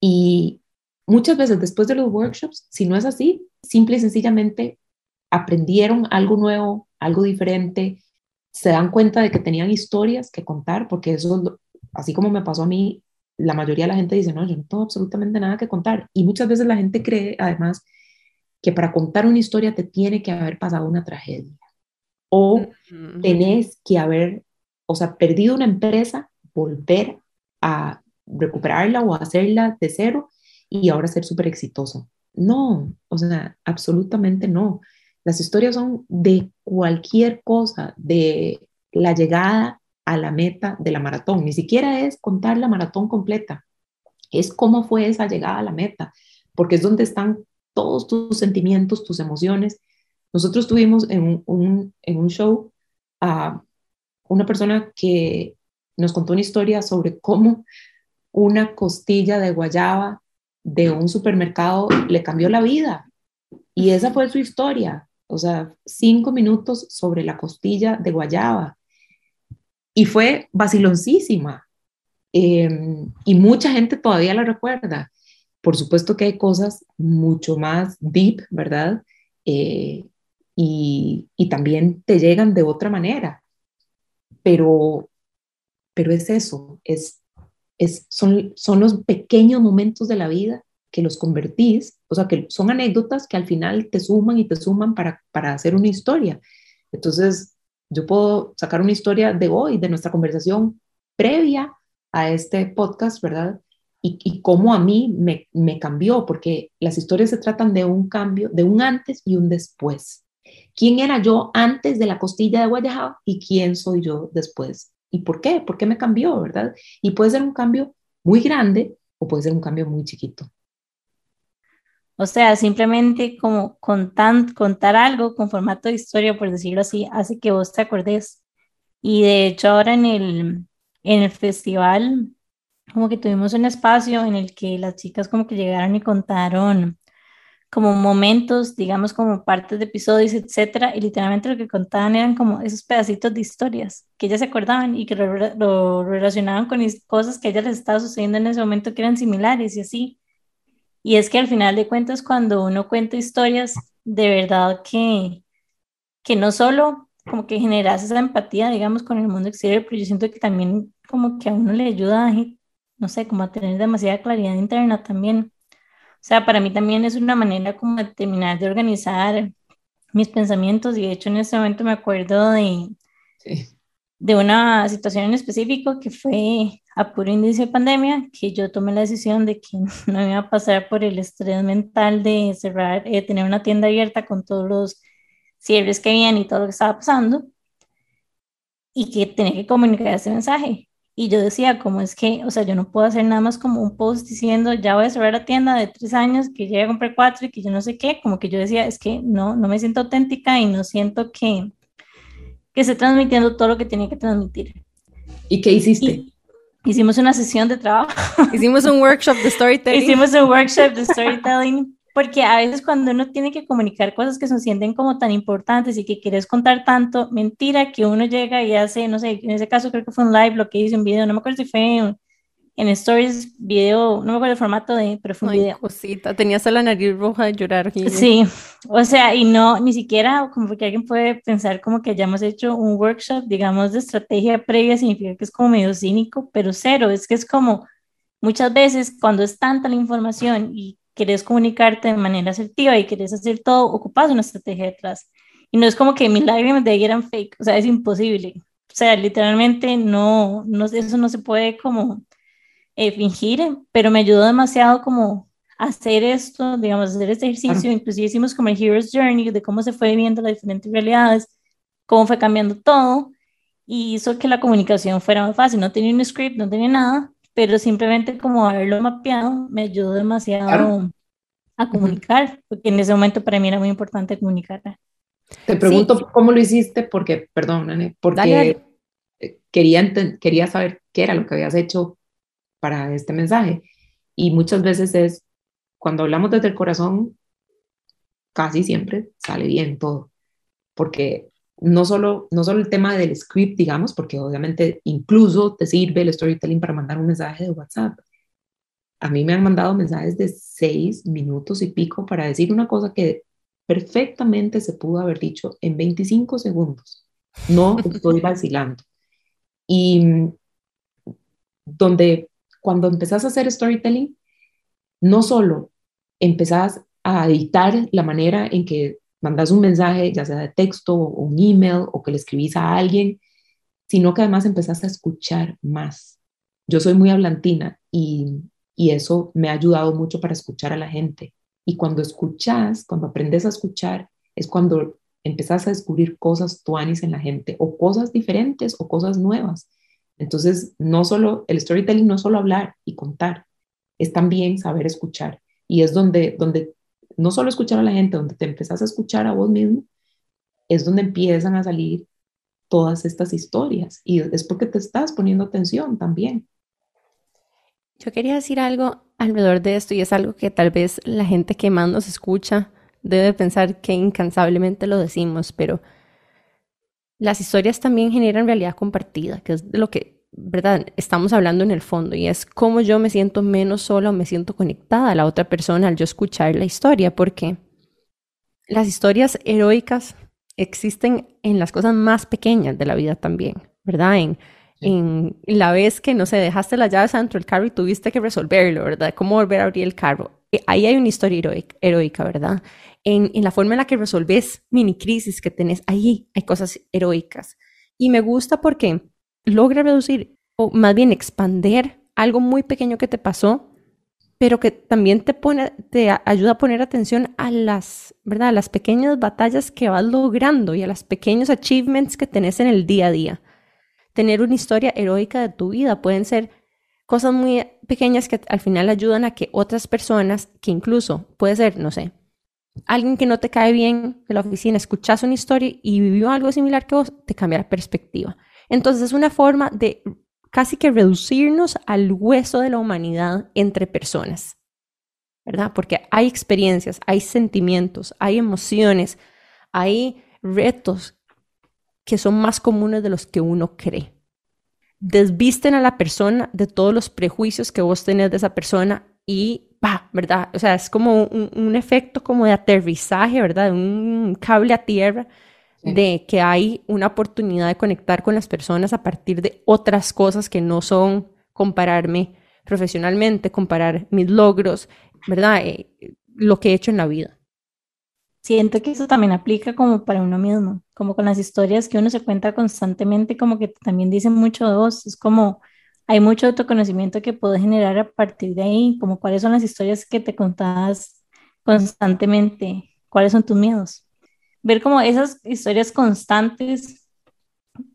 Y muchas veces después de los workshops, si no es así, simple y sencillamente aprendieron algo nuevo, algo diferente, se dan cuenta de que tenían historias que contar, porque eso, así como me pasó a mí, la mayoría de la gente dice, no, yo no tengo absolutamente nada que contar. Y muchas veces la gente cree, además, que para contar una historia te tiene que haber pasado una tragedia o tenés que haber, o sea, perdido una empresa, volver a recuperarla o hacerla de cero y ahora ser súper exitoso. No, o sea, absolutamente no. Las historias son de cualquier cosa, de la llegada a la meta de la maratón. Ni siquiera es contar la maratón completa, es cómo fue esa llegada a la meta, porque es donde están todos tus sentimientos, tus emociones. Nosotros tuvimos en un, en un show a una persona que nos contó una historia sobre cómo una costilla de guayaba de un supermercado le cambió la vida. Y esa fue su historia. O sea, cinco minutos sobre la costilla de guayaba. Y fue vaciloncísima. Em, y mucha gente todavía la recuerda. Por supuesto que hay cosas mucho más deep, ¿verdad? Eh, y, y, también te llegan de otra manera. Pero, pero es eso, es, es, son, son los pequeños momentos de la vida que los convertís, o sea, que son anécdotas que al final te suman y te suman para, para hacer una historia. Entonces, yo puedo sacar una historia de hoy, de nuestra conversación previa a este podcast, ¿verdad? y, cómo a mí me, me, cambió, porque las historias se tratan de un cambio, de un antes y un después. ¿Quién era yo antes de la costilla de Guayajá y quién soy yo después? ¿Y por qué? ¿Por qué me cambió, verdad? Y puede ser un cambio muy grande o puede ser un cambio muy chiquito. O sea, simplemente como contar, algo con formato de historia, por decirlo así, hace que vos te acordes. Y de hecho ahora en el, en el festival como que tuvimos un espacio en el que las chicas como que llegaron y contaron como momentos, digamos como partes de episodios, etcétera, y literalmente lo que contaban eran como esos pedacitos de historias que ellas se acordaban y que lo, relacionaban con cosas que a ellas les estaba sucediendo en ese momento que eran similares y así. Y es que al final de cuentas cuando uno cuenta historias, de verdad que, que no solo como que generas esa empatía, digamos, con el mundo exterior, pero yo siento que también como que a uno le ayuda no sé, como a tener demasiada claridad interna también. O sea, para mí también es una manera como de terminar de organizar mis pensamientos y de hecho en este momento me acuerdo de, de una situación en específico que fue a puro inicio de pandemia, que yo tomé la decisión de que <laughs> no iba a pasar por el estrés mental de cerrar, eh, tener una tienda abierta con todos los cierres que habían y todo lo que estaba pasando y que tenía que comunicar ese mensaje. Y yo decía, como es que, o sea, yo no puedo hacer nada más como un post diciendo, ya voy a cerrar la tienda de tres años, que ya compré cuatro y que yo no sé qué, como que yo decía, es que no, no me siento auténtica y no siento que, que esté transmitiendo todo lo que tenía que transmitir. ¿Y qué hiciste? hicimos una sesión de trabajo. <laughs> Hicimos un workshop de storytelling. Hicimos un workshop de storytelling porque a veces cuando uno tiene que comunicar cosas que se sienten como tan importantes y que quieres contar tanto, mentira que uno llega y hace, no sé, en ese caso creo que fue un live lo que hice, un video, no me acuerdo si fue en, stories, video, no me acuerdo el formato de, pero fue un video. Cosita, tenías la nariz roja de llorar. Sí, o sea, y no, ni siquiera como que alguien puede pensar como que hayamos hecho un workshop, digamos, de estrategia previa, significa que es como medio cínico, pero cero, es que es como muchas veces cuando es tanta la información y querés comunicarte de manera asertiva y querés hacer todo, ocupas una estrategia detrás. Y no es como que mis lágrimas de ahí eran fake, o sea, es imposible. O sea, literalmente no, no eso no se puede como eh, fingir, pero me ayudó demasiado como hacer esto, digamos, hacer este ejercicio. Inclusive hicimos como el Hero's Journey de cómo se fue viviendo las diferentes realidades, cómo fue cambiando todo y hizo que la comunicación fuera más fácil. No tenía un script, no tenía nada, pero simplemente como haberlo mapeado me ayudó demasiado a comunicar, porque en ese momento para mí era muy importante comunicar. Te pregunto cómo lo hiciste porque, perdón, porque Quería, quería saber qué era lo que habías hecho para este mensaje. Y muchas veces es, cuando hablamos desde el corazón, casi siempre sale bien todo, porque no solo, no solo el tema del script, digamos, porque obviamente incluso te sirve el storytelling para mandar un mensaje de WhatsApp. A mí me han mandado mensajes de seis minutos y pico para decir una cosa que perfectamente se pudo haber dicho en 25 segundos. No estoy <laughs> vacilando. Y donde cuando empezás a hacer storytelling, no solo empezás a editar la manera en que mandas un mensaje, ya sea de texto o un email o que le escribís a alguien, sino que además empezás a escuchar más. Yo soy muy hablantina y, y eso me ha ayudado mucho para escuchar a la gente. Y cuando escuchas, cuando aprendes a escuchar, es cuando empezás a descubrir cosas tuanis en la gente o cosas diferentes o cosas nuevas. Entonces, no solo el storytelling no solo hablar y contar, es también saber escuchar. Y es donde, donde no solo escuchar a la gente, donde te empezás a escuchar a vos mismo, es donde empiezan a salir todas estas historias. Y es porque te estás poniendo atención también. Yo quería decir algo alrededor de esto y es algo que tal vez la gente que más nos escucha debe pensar que incansablemente lo decimos, pero las historias también generan realidad compartida, que es de lo que, ¿verdad? Estamos hablando en el fondo y es cómo yo me siento menos sola o me siento conectada a la otra persona al yo escuchar la historia, porque las historias heroicas existen en las cosas más pequeñas de la vida también, ¿verdad? En, en la vez que, no sé, dejaste las llaves dentro del carro y tuviste que resolverlo, ¿verdad? ¿Cómo volver a abrir el carro? Eh, ahí hay una historia heroica, heroica ¿verdad? En, en, la forma en la que resolves mini crisis que tenés, ahí hay cosas heroicas. Y me gusta porque logra reducir, o más bien expander algo muy pequeño que te pasó, pero que también te, pone, te ayuda a poner atención a las, ¿verdad? A las pequeñas batallas que vas logrando y a los pequeños achievements que tenés en el día a día. Tener una historia heroica de tu vida pueden ser cosas muy pequeñas que al final ayudan a que otras personas, que incluso puede ser, no sé, alguien que no te cae bien de la oficina, escuchas una historia y vivió algo similar que vos, te cambia la perspectiva. Entonces es una forma de casi que reducirnos al hueso de la humanidad entre personas, ¿verdad? Porque hay experiencias, hay sentimientos, hay emociones, hay retos que son más comunes de los que uno cree desvisten a la persona de todos los prejuicios que vos tenés de esa persona y va, ¿verdad? O sea, es como un, efecto como de aterrizaje, ¿verdad? Un cable a tierra de que hay una oportunidad de conectar con las personas a partir de otras cosas que no son compararme profesionalmente, comparar mis logros, ¿verdad? Eh, lo que he hecho en la vida siento que eso también aplica como para uno mismo, como con las historias que uno se cuenta constantemente, como que también dicen mucho de vos, es como hay mucho autoconocimiento que puedes generar a partir de ahí, como cuáles son las historias que te contabas constantemente, cuáles son tus miedos. Ver como esas historias constantes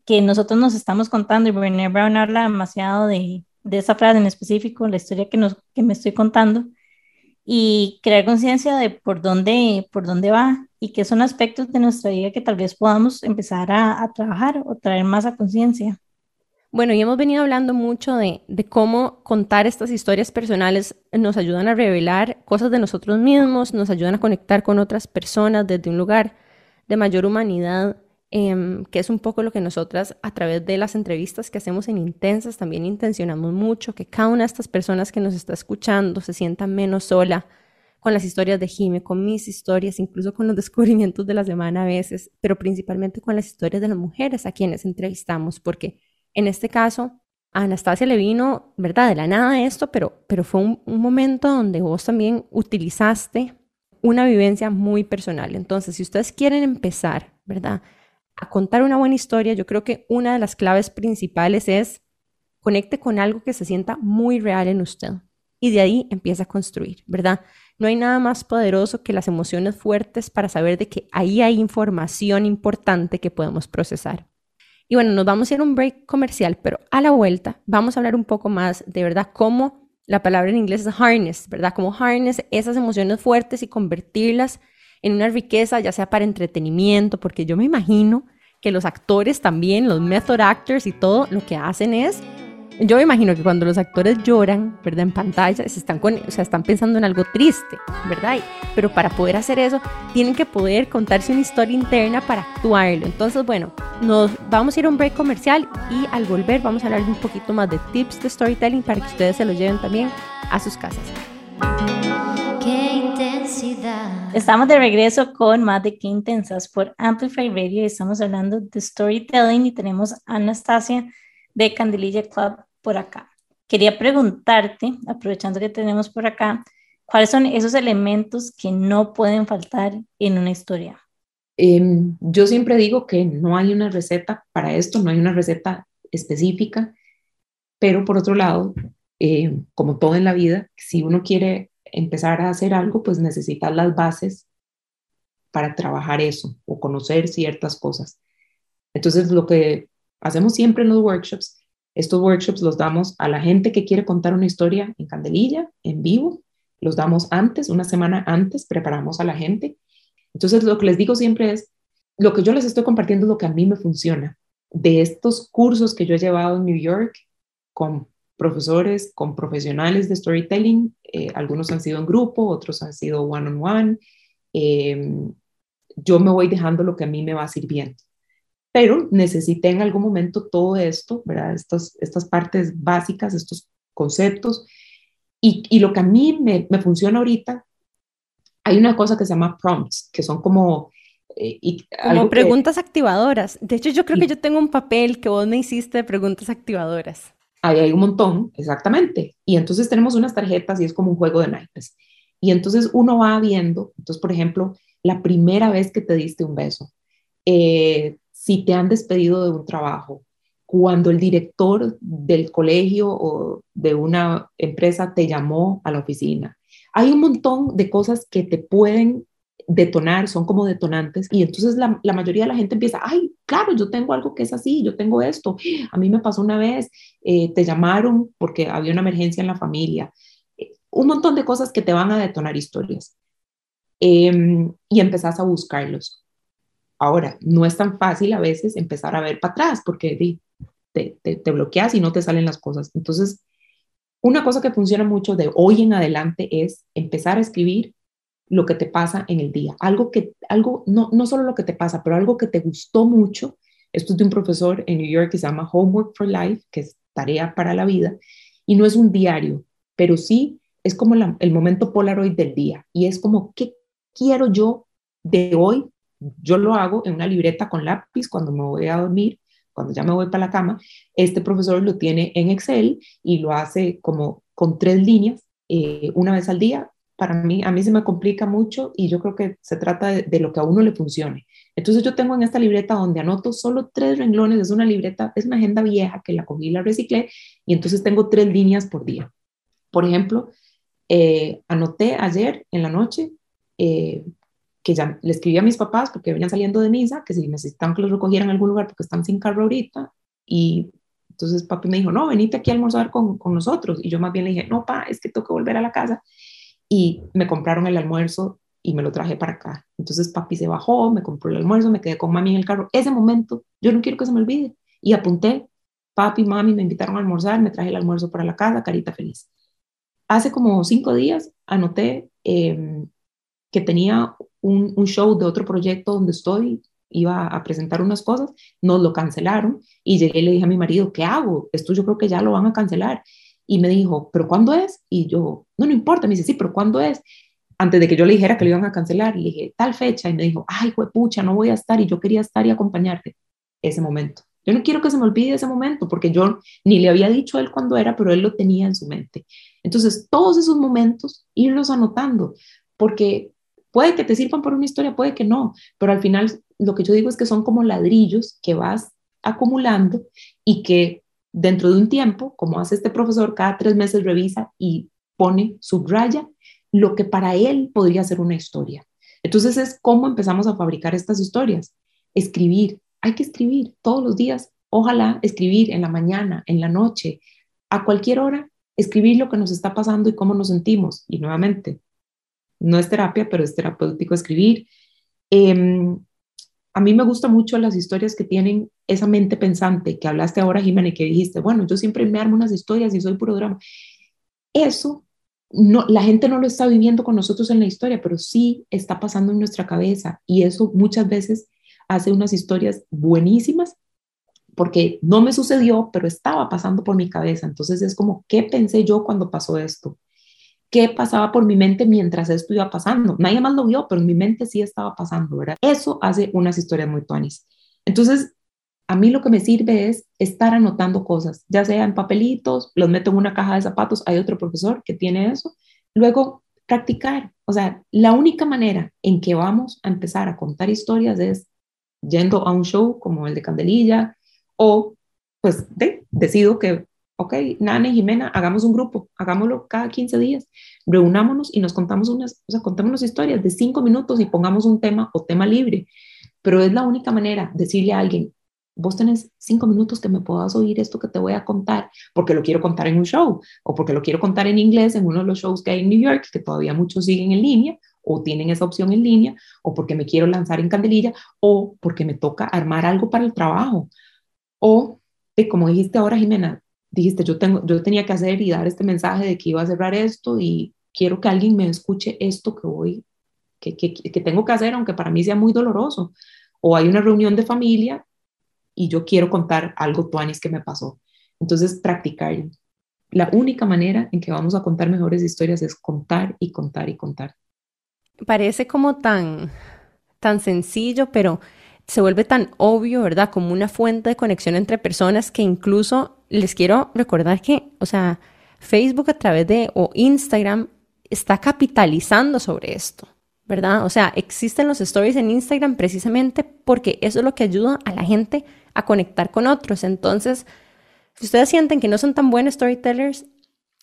que nosotros nos estamos contando, y Brené Brown habla demasiado de, de esa frase en específico, la historia que, me estoy contando, y crear conciencia de por dónde, por dónde va y qué son aspectos de nuestra vida que tal vez podamos empezar a, a trabajar o traer más a conciencia. Bueno, y hemos venido hablando mucho de, cómo contar estas historias personales nos ayudan a revelar cosas de nosotros mismos, nos ayudan a conectar con otras personas desde un lugar de mayor humanidad Em, que es un poco lo que nosotras a través de las entrevistas que hacemos en Intensas también intencionamos mucho, que cada una de estas personas que nos está escuchando se sienta menos sola con las historias de Jime, con mis historias, incluso con los <laughs> descubrimientos de la semana a veces, pero principalmente con las historias de las mujeres a quienes entrevistamos, porque en este caso a Anastasia le vino, ¿verdad? De la nada esto, pero, pero fue un, un momento donde vos también utilizaste una vivencia muy personal. Entonces, si ustedes quieren empezar, ¿verdad? a contar una buena historia, yo creo que una de las claves principales es conecte con algo que se sienta muy real en usted y de ahí empieza a construir, ¿verdad? No hay nada más poderoso que las emociones fuertes para saber de que ahí hay información importante que podemos procesar. Y bueno, nos vamos a ir a un break comercial, pero a la vuelta vamos a hablar un poco más de verdad cómo la palabra en inglés es harness, ¿verdad? Cómo harness esas emociones fuertes y convertirlas en una riqueza, ya sea para entretenimiento, porque yo me imagino que los actores también, los method actors y todo, lo que hacen es yo me imagino que cuando los actores lloran, ¿verdad? En pantalla, se están, con, o sea, están pensando en algo triste, ¿verdad? Pero para poder hacer eso, tienen que poder contarse una historia interna para actuarlo. Entonces, bueno, nos vamos a ir a un break comercial y al volver vamos a hablar un poquito más de tips de storytelling para que ustedes se lo lleven también a sus casas. Qué intensidad. Estamos de regreso con más de Qué Intensas por Amplify Radio. Estamos hablando de storytelling y tenemos a Anastasia de Candelilla Club por acá. Quería preguntarte, aprovechando que tenemos por acá, ¿cuáles son esos elementos que no pueden faltar en una historia? Em, yo siempre digo que no hay una receta para esto, no hay una receta específica, pero por otro lado, em, como todo en la vida, si uno quiere empezar a hacer algo, pues necesita las bases para trabajar eso o conocer ciertas cosas. Entonces, lo que hacemos siempre en los workshops estos workshops los damos a la gente que quiere contar una historia en Candelilla, en vivo. Los damos antes, una semana antes, preparamos a la gente. Entonces, lo que les digo siempre es, lo que yo les estoy compartiendo es lo que a mí me funciona. De estos cursos que yo he llevado en New York con profesores, con profesionales de storytelling, eh, algunos han sido en grupo, otros han sido one-on-one. Em, yo me voy dejando lo que a mí me va sirviendo pero necesité en algún momento todo esto, ¿verdad? Estas, estas partes básicas, estos conceptos. Y, y lo que a mí me, me, funciona ahorita, hay una cosa que se llama prompts, que son como... Eh, como preguntas activadoras. De hecho, yo creo que yo tengo un papel que vos me hiciste de preguntas activadoras. Ahí hay un montón, exactamente. Y entonces tenemos unas tarjetas y es como un juego de naipes. Y entonces uno va viendo, entonces, por ejemplo, la primera vez que te diste un beso, eh, si te han despedido de un trabajo, cuando el director del colegio o de una empresa te llamó a la oficina. Hay un montón de cosas que te pueden detonar, son como detonantes, y entonces la, mayoría de la gente empieza, ay, claro, yo tengo algo que es así, yo tengo esto, a mí me pasó una vez, eh, te llamaron porque había una emergencia en la familia, un montón de cosas que te van a detonar historias. Em, y empezás a buscarlos. Ahora, no es tan fácil a veces empezar a ver para atrás porque te, te, bloqueas y no te salen las cosas. Entonces, una cosa que funciona mucho de hoy en adelante es empezar a escribir lo que te pasa en el día. Algo que, algo, no, no solo lo que te pasa, pero algo que te gustó mucho. Esto es de un profesor en New York que se llama Homework for Life, que es tarea para la vida, y no es un diario, pero sí es como el momento Polaroid del día. Y es como, ¿qué quiero yo de hoy yo lo hago en una libreta con lápiz cuando me voy a dormir, cuando ya me voy para la cama. Este profesor lo tiene en Excel y lo hace como con tres líneas, eh, una vez al día. Para mí, a mí se me complica mucho y yo creo que se trata de, lo que a uno le funcione. Entonces yo tengo en esta libreta donde anoto solo tres renglones, es una libreta, es una agenda vieja que la cogí y la reciclé y entonces tengo tres líneas por día. Por ejemplo, eh, anoté ayer en la noche eh, que ya le escribí a mis papás porque venían saliendo de misa, que si necesitan que los recogieran en algún lugar porque están sin carro ahorita. Y entonces papi me dijo, no, venite aquí a almorzar con, con nosotros. Y yo más bien le dije, no, pa, es que tengo que volver a la casa. Y me compraron el almuerzo y me lo traje para acá. Entonces papi se bajó, me compró el almuerzo, me quedé con mami en el carro. Ese momento, yo no quiero que se me olvide. Y apunté, papi, mami me invitaron a almorzar, me traje el almuerzo para la casa, carita feliz. Hace como cinco días anoté eh, que tenía un, show de otro proyecto donde estoy, iba a presentar unas cosas, nos lo cancelaron y llegué y le dije a mi marido, ¿qué hago? Esto yo creo que ya lo van a cancelar. Y me dijo, ¿pero cuándo es? Y yo, no, no importa. Me dice, sí, pero ¿cuándo es? Antes de que yo le dijera que lo iban a cancelar, le dije, tal fecha. Y me dijo, ay, pucha, no voy a estar. Y yo quería estar y acompañarte ese momento. Yo no quiero que se me olvide ese momento, porque yo ni le había dicho a él cuándo era, pero él lo tenía en su mente. Entonces, todos esos momentos, irlos anotando, porque Puede que te sirvan por una historia, puede que no, pero al final lo que yo digo es que son como ladrillos que vas acumulando y que dentro de un tiempo, como hace este profesor, cada tres meses revisa y pone, subraya lo que para él podría ser una historia. Entonces es cómo empezamos a fabricar estas historias. Escribir, hay que escribir todos los días. Ojalá escribir en la mañana, en la noche, a cualquier hora, escribir lo que nos está pasando y cómo nos sentimos. Y nuevamente, no es terapia, pero es terapéutico escribir. Em, a mí me gustan mucho las historias que tienen esa mente pensante que hablaste ahora, Jimena, que dijiste, bueno, yo siempre me armo unas historias y soy puro drama. Eso, no, la gente no lo está viviendo con nosotros en la historia, pero sí está pasando en nuestra cabeza y eso muchas veces hace unas historias buenísimas porque no me sucedió, pero estaba pasando por mi cabeza. Entonces es como, ¿qué pensé yo cuando pasó esto? ¿Qué pasaba por mi mente mientras esto iba pasando? Nadie más lo vio, pero en mi mente sí estaba pasando, ¿verdad? Eso hace unas historias muy tuanis. Entonces, a mí lo que me sirve es estar anotando cosas, ya sea en papelitos, los meto en una caja de zapatos, hay otro profesor que tiene eso. Luego, practicar. O sea, la única manera en que vamos a empezar a contar historias es yendo a un show como el de Candelilla, o pues decido que, ok, Nana y Jimena, hagamos un grupo, hagámoslo cada 15 días, reunámonos y nos contamos unas, o sea, contamos historias de cinco minutos y pongamos un tema o tema libre. Pero es la única manera decirle a alguien, vos tenés cinco minutos que me puedas oír esto que te voy a contar, porque lo quiero contar en un show, o porque lo quiero contar en inglés en uno de los shows que hay en New York, que todavía muchos siguen en línea, o tienen esa opción en línea, o porque me quiero lanzar en Candelilla, o porque me toca armar algo para el trabajo, o, como dijiste ahora, Jimena, dijiste, yo, tengo, yo tenía que hacer y dar este mensaje de que iba a cerrar esto y quiero que alguien me escuche esto que voy, que, que, que tengo que hacer, aunque para mí sea muy doloroso. O hay una reunión de familia y yo quiero contar algo tuanis que me pasó. Entonces, practicar. La única manera en que vamos a contar mejores historias es contar y contar y contar. Parece como tan, tan sencillo, pero se vuelve tan obvio, ¿verdad? Como una fuente de conexión entre personas que incluso les quiero recordar que, o sea, Facebook a través de o Instagram está capitalizando sobre esto, ¿verdad? O sea, existen los stories en Instagram precisamente porque eso es lo que ayuda a la gente a conectar con otros. Entonces, si ustedes sienten que no son tan buenos storytellers,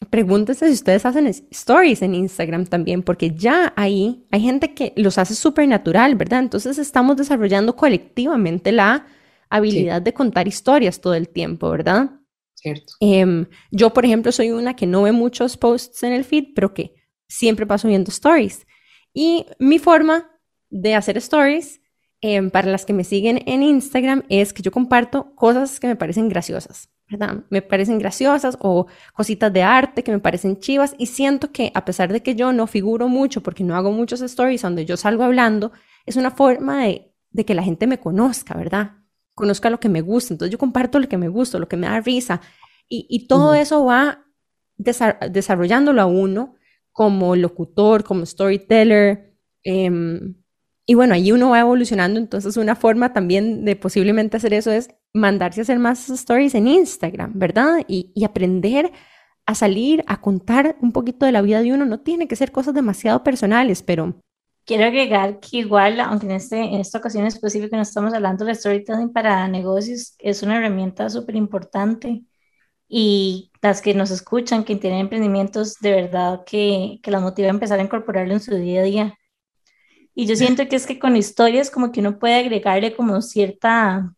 pregúntense si ustedes hacen stories en Instagram también, porque ya ahí hay gente que los hace súper natural, ¿verdad? Entonces estamos desarrollando colectivamente la habilidad de contar historias todo el tiempo, ¿verdad? Cierto. Em, yo, por ejemplo, soy una que no ve muchos posts en el feed, pero que siempre paso viendo stories. Y mi forma de hacer stories em, para las que me siguen en Instagram es que yo comparto cosas que me parecen graciosas. ¿Verdad? Me parecen graciosas o cositas de arte que me parecen chivas y siento que a pesar de que yo no figuro mucho porque no hago muchos stories donde yo salgo hablando, es una forma de, que la gente me conozca, ¿verdad? Conozca lo que me gusta. Entonces yo comparto lo que me gusta, lo que me da risa y, todo eso va desarrollándolo a uno como locutor, como storyteller. Em, y bueno, ahí uno va evolucionando, entonces una forma también de posiblemente hacer eso es mandarse a hacer más stories en Instagram, ¿verdad? Y, aprender a salir, a contar un poquito de la vida de uno. No tiene que ser cosas demasiado personales, pero... Quiero agregar que igual, aunque en, este, en esta ocasión específica no estamos hablando de storytelling para negocios, es una herramienta súper importante y las que nos escuchan, que tienen emprendimientos, de verdad que, que las motiva a empezar a incorporarlo en su día a día. Y yo siento que es que con historias como que uno puede agregarle como cierta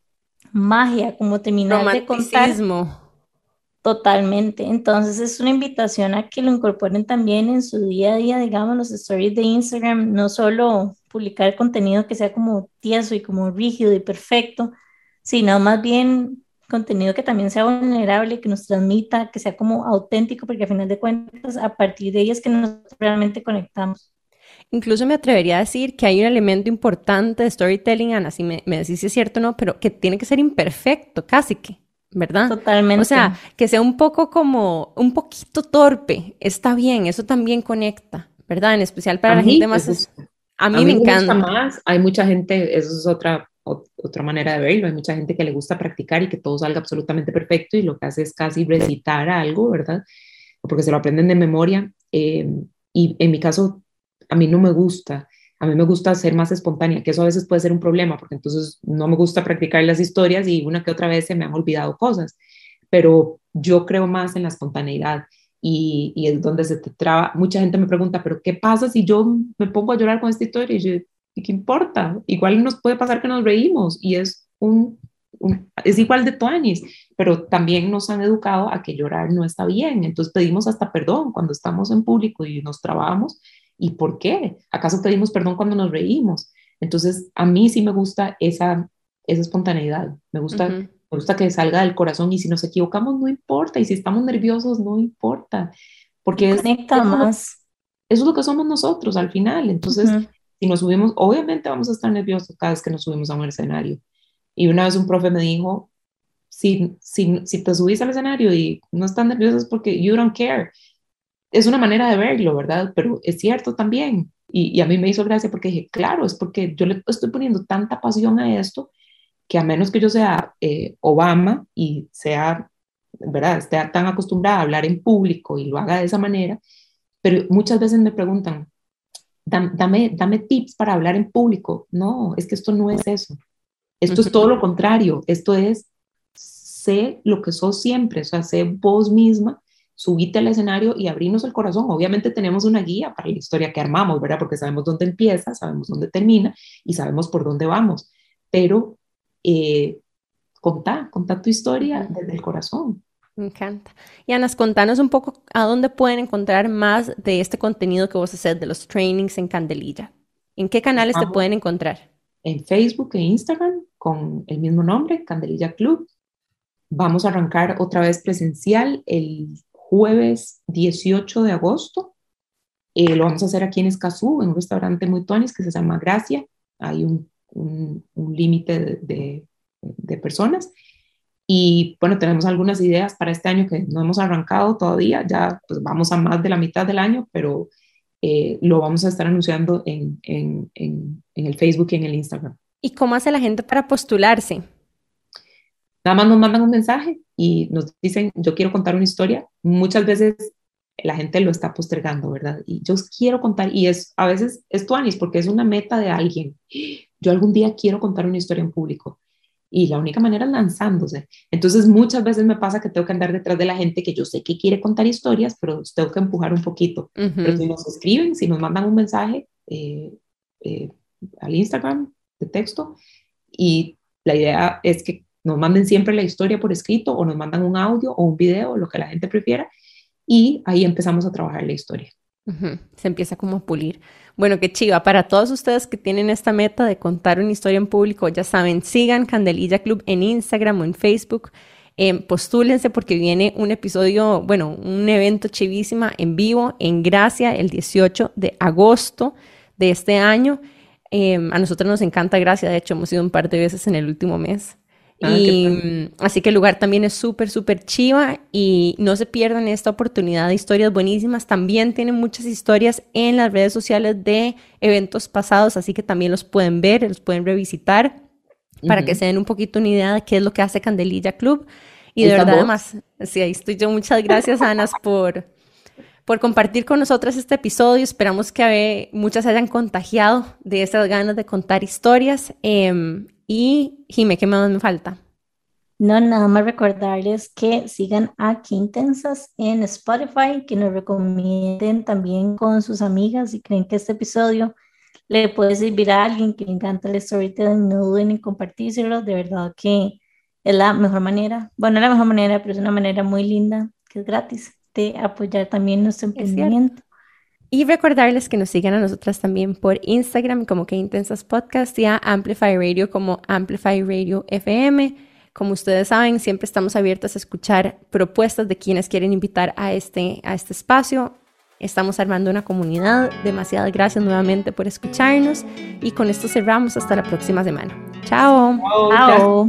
magia, como terminar de contar. Totalmente. Entonces es una invitación a que lo incorporen también en su día a día, digamos, los stories de Instagram, no solo publicar contenido que sea como tieso y como rígido y perfecto, sino más bien contenido que también sea vulnerable, que nos transmita, que sea como auténtico, porque a final de cuentas, a partir de ellas que nos realmente conectamos. Incluso me atrevería a decir que hay un elemento importante de storytelling, Ana, si me, me decís si es cierto o no, pero que tiene que ser imperfecto, casi que, ¿verdad? Totalmente. O sea, que sea un poco como, un poquito torpe, está bien, eso también conecta, ¿verdad? En especial para la gente más... A mí, me, encanta. más, hay mucha gente, eso es otra, otra manera de verlo, hay mucha gente que le gusta practicar y que todo salga absolutamente perfecto y lo que hace es casi recitar algo, ¿verdad? Porque se lo aprenden de memoria. Eh, y en mi caso, a mí no me gusta. A mí me gusta ser más espontánea, que eso a veces puede ser un problema, porque entonces no me gusta practicar las historias y una que otra vez se me han olvidado cosas. Pero yo creo más en la espontaneidad y, y es donde se te traba. Mucha gente me pregunta, pero ¿qué pasa si yo me pongo a llorar con esta historia? Y yo, ¿y qué importa? Igual nos puede pasar que nos reímos y es un, es igual de tuanis, pero también nos han educado a que llorar no está bien. Entonces pedimos hasta perdón cuando estamos en público y nos trabamos ¿Y por qué? ¿Acaso pedimos perdón cuando nos reímos? Entonces, a mí sí me gusta esa, esa espontaneidad, me gusta, me gusta que salga del corazón y si nos equivocamos no importa y si estamos nerviosos no importa, porque es, más. Eso es lo que somos nosotros al final. Entonces, si nos subimos, obviamente vamos a estar nerviosos cada vez que nos subimos a un escenario. Y una vez un profe me dijo, si, si, si te subís al escenario y no estás nervioso es porque you don't care. Es una manera de verlo, ¿verdad? Pero es cierto también. Y, a mí me hizo gracia porque dije, claro, es porque yo le estoy poniendo tanta pasión a esto que a menos que yo sea eh, Obama y sea, ¿verdad? Esté tan acostumbrada a hablar en público y lo haga de esa manera, pero muchas veces me preguntan, dame, dame tips para hablar en público. No, es que esto no es eso. Esto es todo lo contrario. Esto es, sé lo que sos siempre, o sea, sé vos misma, subite al escenario y abrirnos el corazón. Obviamente tenemos una guía para la historia que armamos, ¿verdad? Porque sabemos dónde empieza, sabemos dónde termina y sabemos por dónde vamos. Pero eh, contá, contá tu historia desde el corazón. Me encanta. Y Anas, contanos un poco a dónde pueden encontrar más de este contenido que vos haces de los trainings en Candelilla. ¿En qué canales te pueden encontrar? En Facebook e Instagram con el mismo nombre, Candelilla Club. Vamos a arrancar otra vez presencial el jueves 18 de agosto. Eh, lo vamos a hacer aquí en Escazú, en un restaurante muy tonis que se llama Gracia. Hay un, un, límite de, de personas y bueno, tenemos algunas ideas para este año que no hemos arrancado todavía, ya pues vamos a más de la mitad del año, pero eh, lo vamos a estar anunciando en, en, en, en, el Facebook y en el Instagram. ¿Y cómo hace la gente para postularse? Nada más nos mandan un mensaje y nos dicen, yo quiero contar una historia. Muchas veces la gente lo está postergando, ¿verdad? Y yo quiero contar, y es a veces es tuanis porque es una meta de alguien. Yo algún día quiero contar una historia en público y la única manera es lanzándose. Entonces muchas veces me pasa que tengo que andar detrás de la gente que yo sé que quiere contar historias, pero tengo que empujar un poquito. Pero si nos escriben, si nos mandan un mensaje eh, eh, al Instagram de texto y la idea es que nos manden siempre la historia por escrito o nos mandan un audio o un video, lo que la gente prefiera, y ahí empezamos a trabajar la historia. Se empieza como a pulir. Bueno, qué chiva. Para todos ustedes que tienen esta meta de contar una historia en público, ya saben, sigan Candelilla Club en Instagram o en Facebook. Eh, postúlense porque viene un episodio, bueno, un evento chivísima en vivo en Gracia el 18 de agosto de este año. Em, a nosotros nos encanta Gracia, de hecho hemos ido un par de veces en el último mes. Ah, y mm, así que el lugar también es súper, súper chiva y no se pierdan esta oportunidad de historias buenísimas. También tienen muchas historias en las redes sociales de eventos pasados, así que también los pueden ver, los pueden revisitar para que se den un poquito una idea de qué es lo que hace Candelilla Club. Y de verdad, además, sí, ahí estoy yo. Muchas gracias, Anas, por, por compartir con nosotras este episodio. Esperamos que muchas se hayan contagiado de esas ganas de contar historias. Em, y Jime, ¿qué más me falta? No, nada más recordarles que sigan a Quintensas en Spotify, que nos recomienden también con sus amigas y creen que este episodio le puede servir a alguien que le encanta el storytelling, no duden en compartírselo, de verdad que es la mejor manera, bueno, la mejor manera, pero es una manera muy linda, que es gratis, de apoyar también nuestro emprendimiento. Y recordarles que nos sigan a nosotras también por Instagram como que Intensas Podcast y a Amplify Radio como Amplify Radio FM. Como ustedes saben, siempre estamos abiertas a escuchar propuestas de quienes quieren invitar a este, a este espacio. Estamos armando una comunidad. Demasiadas gracias nuevamente por escucharnos y con esto cerramos hasta la próxima semana. Chao. Chao.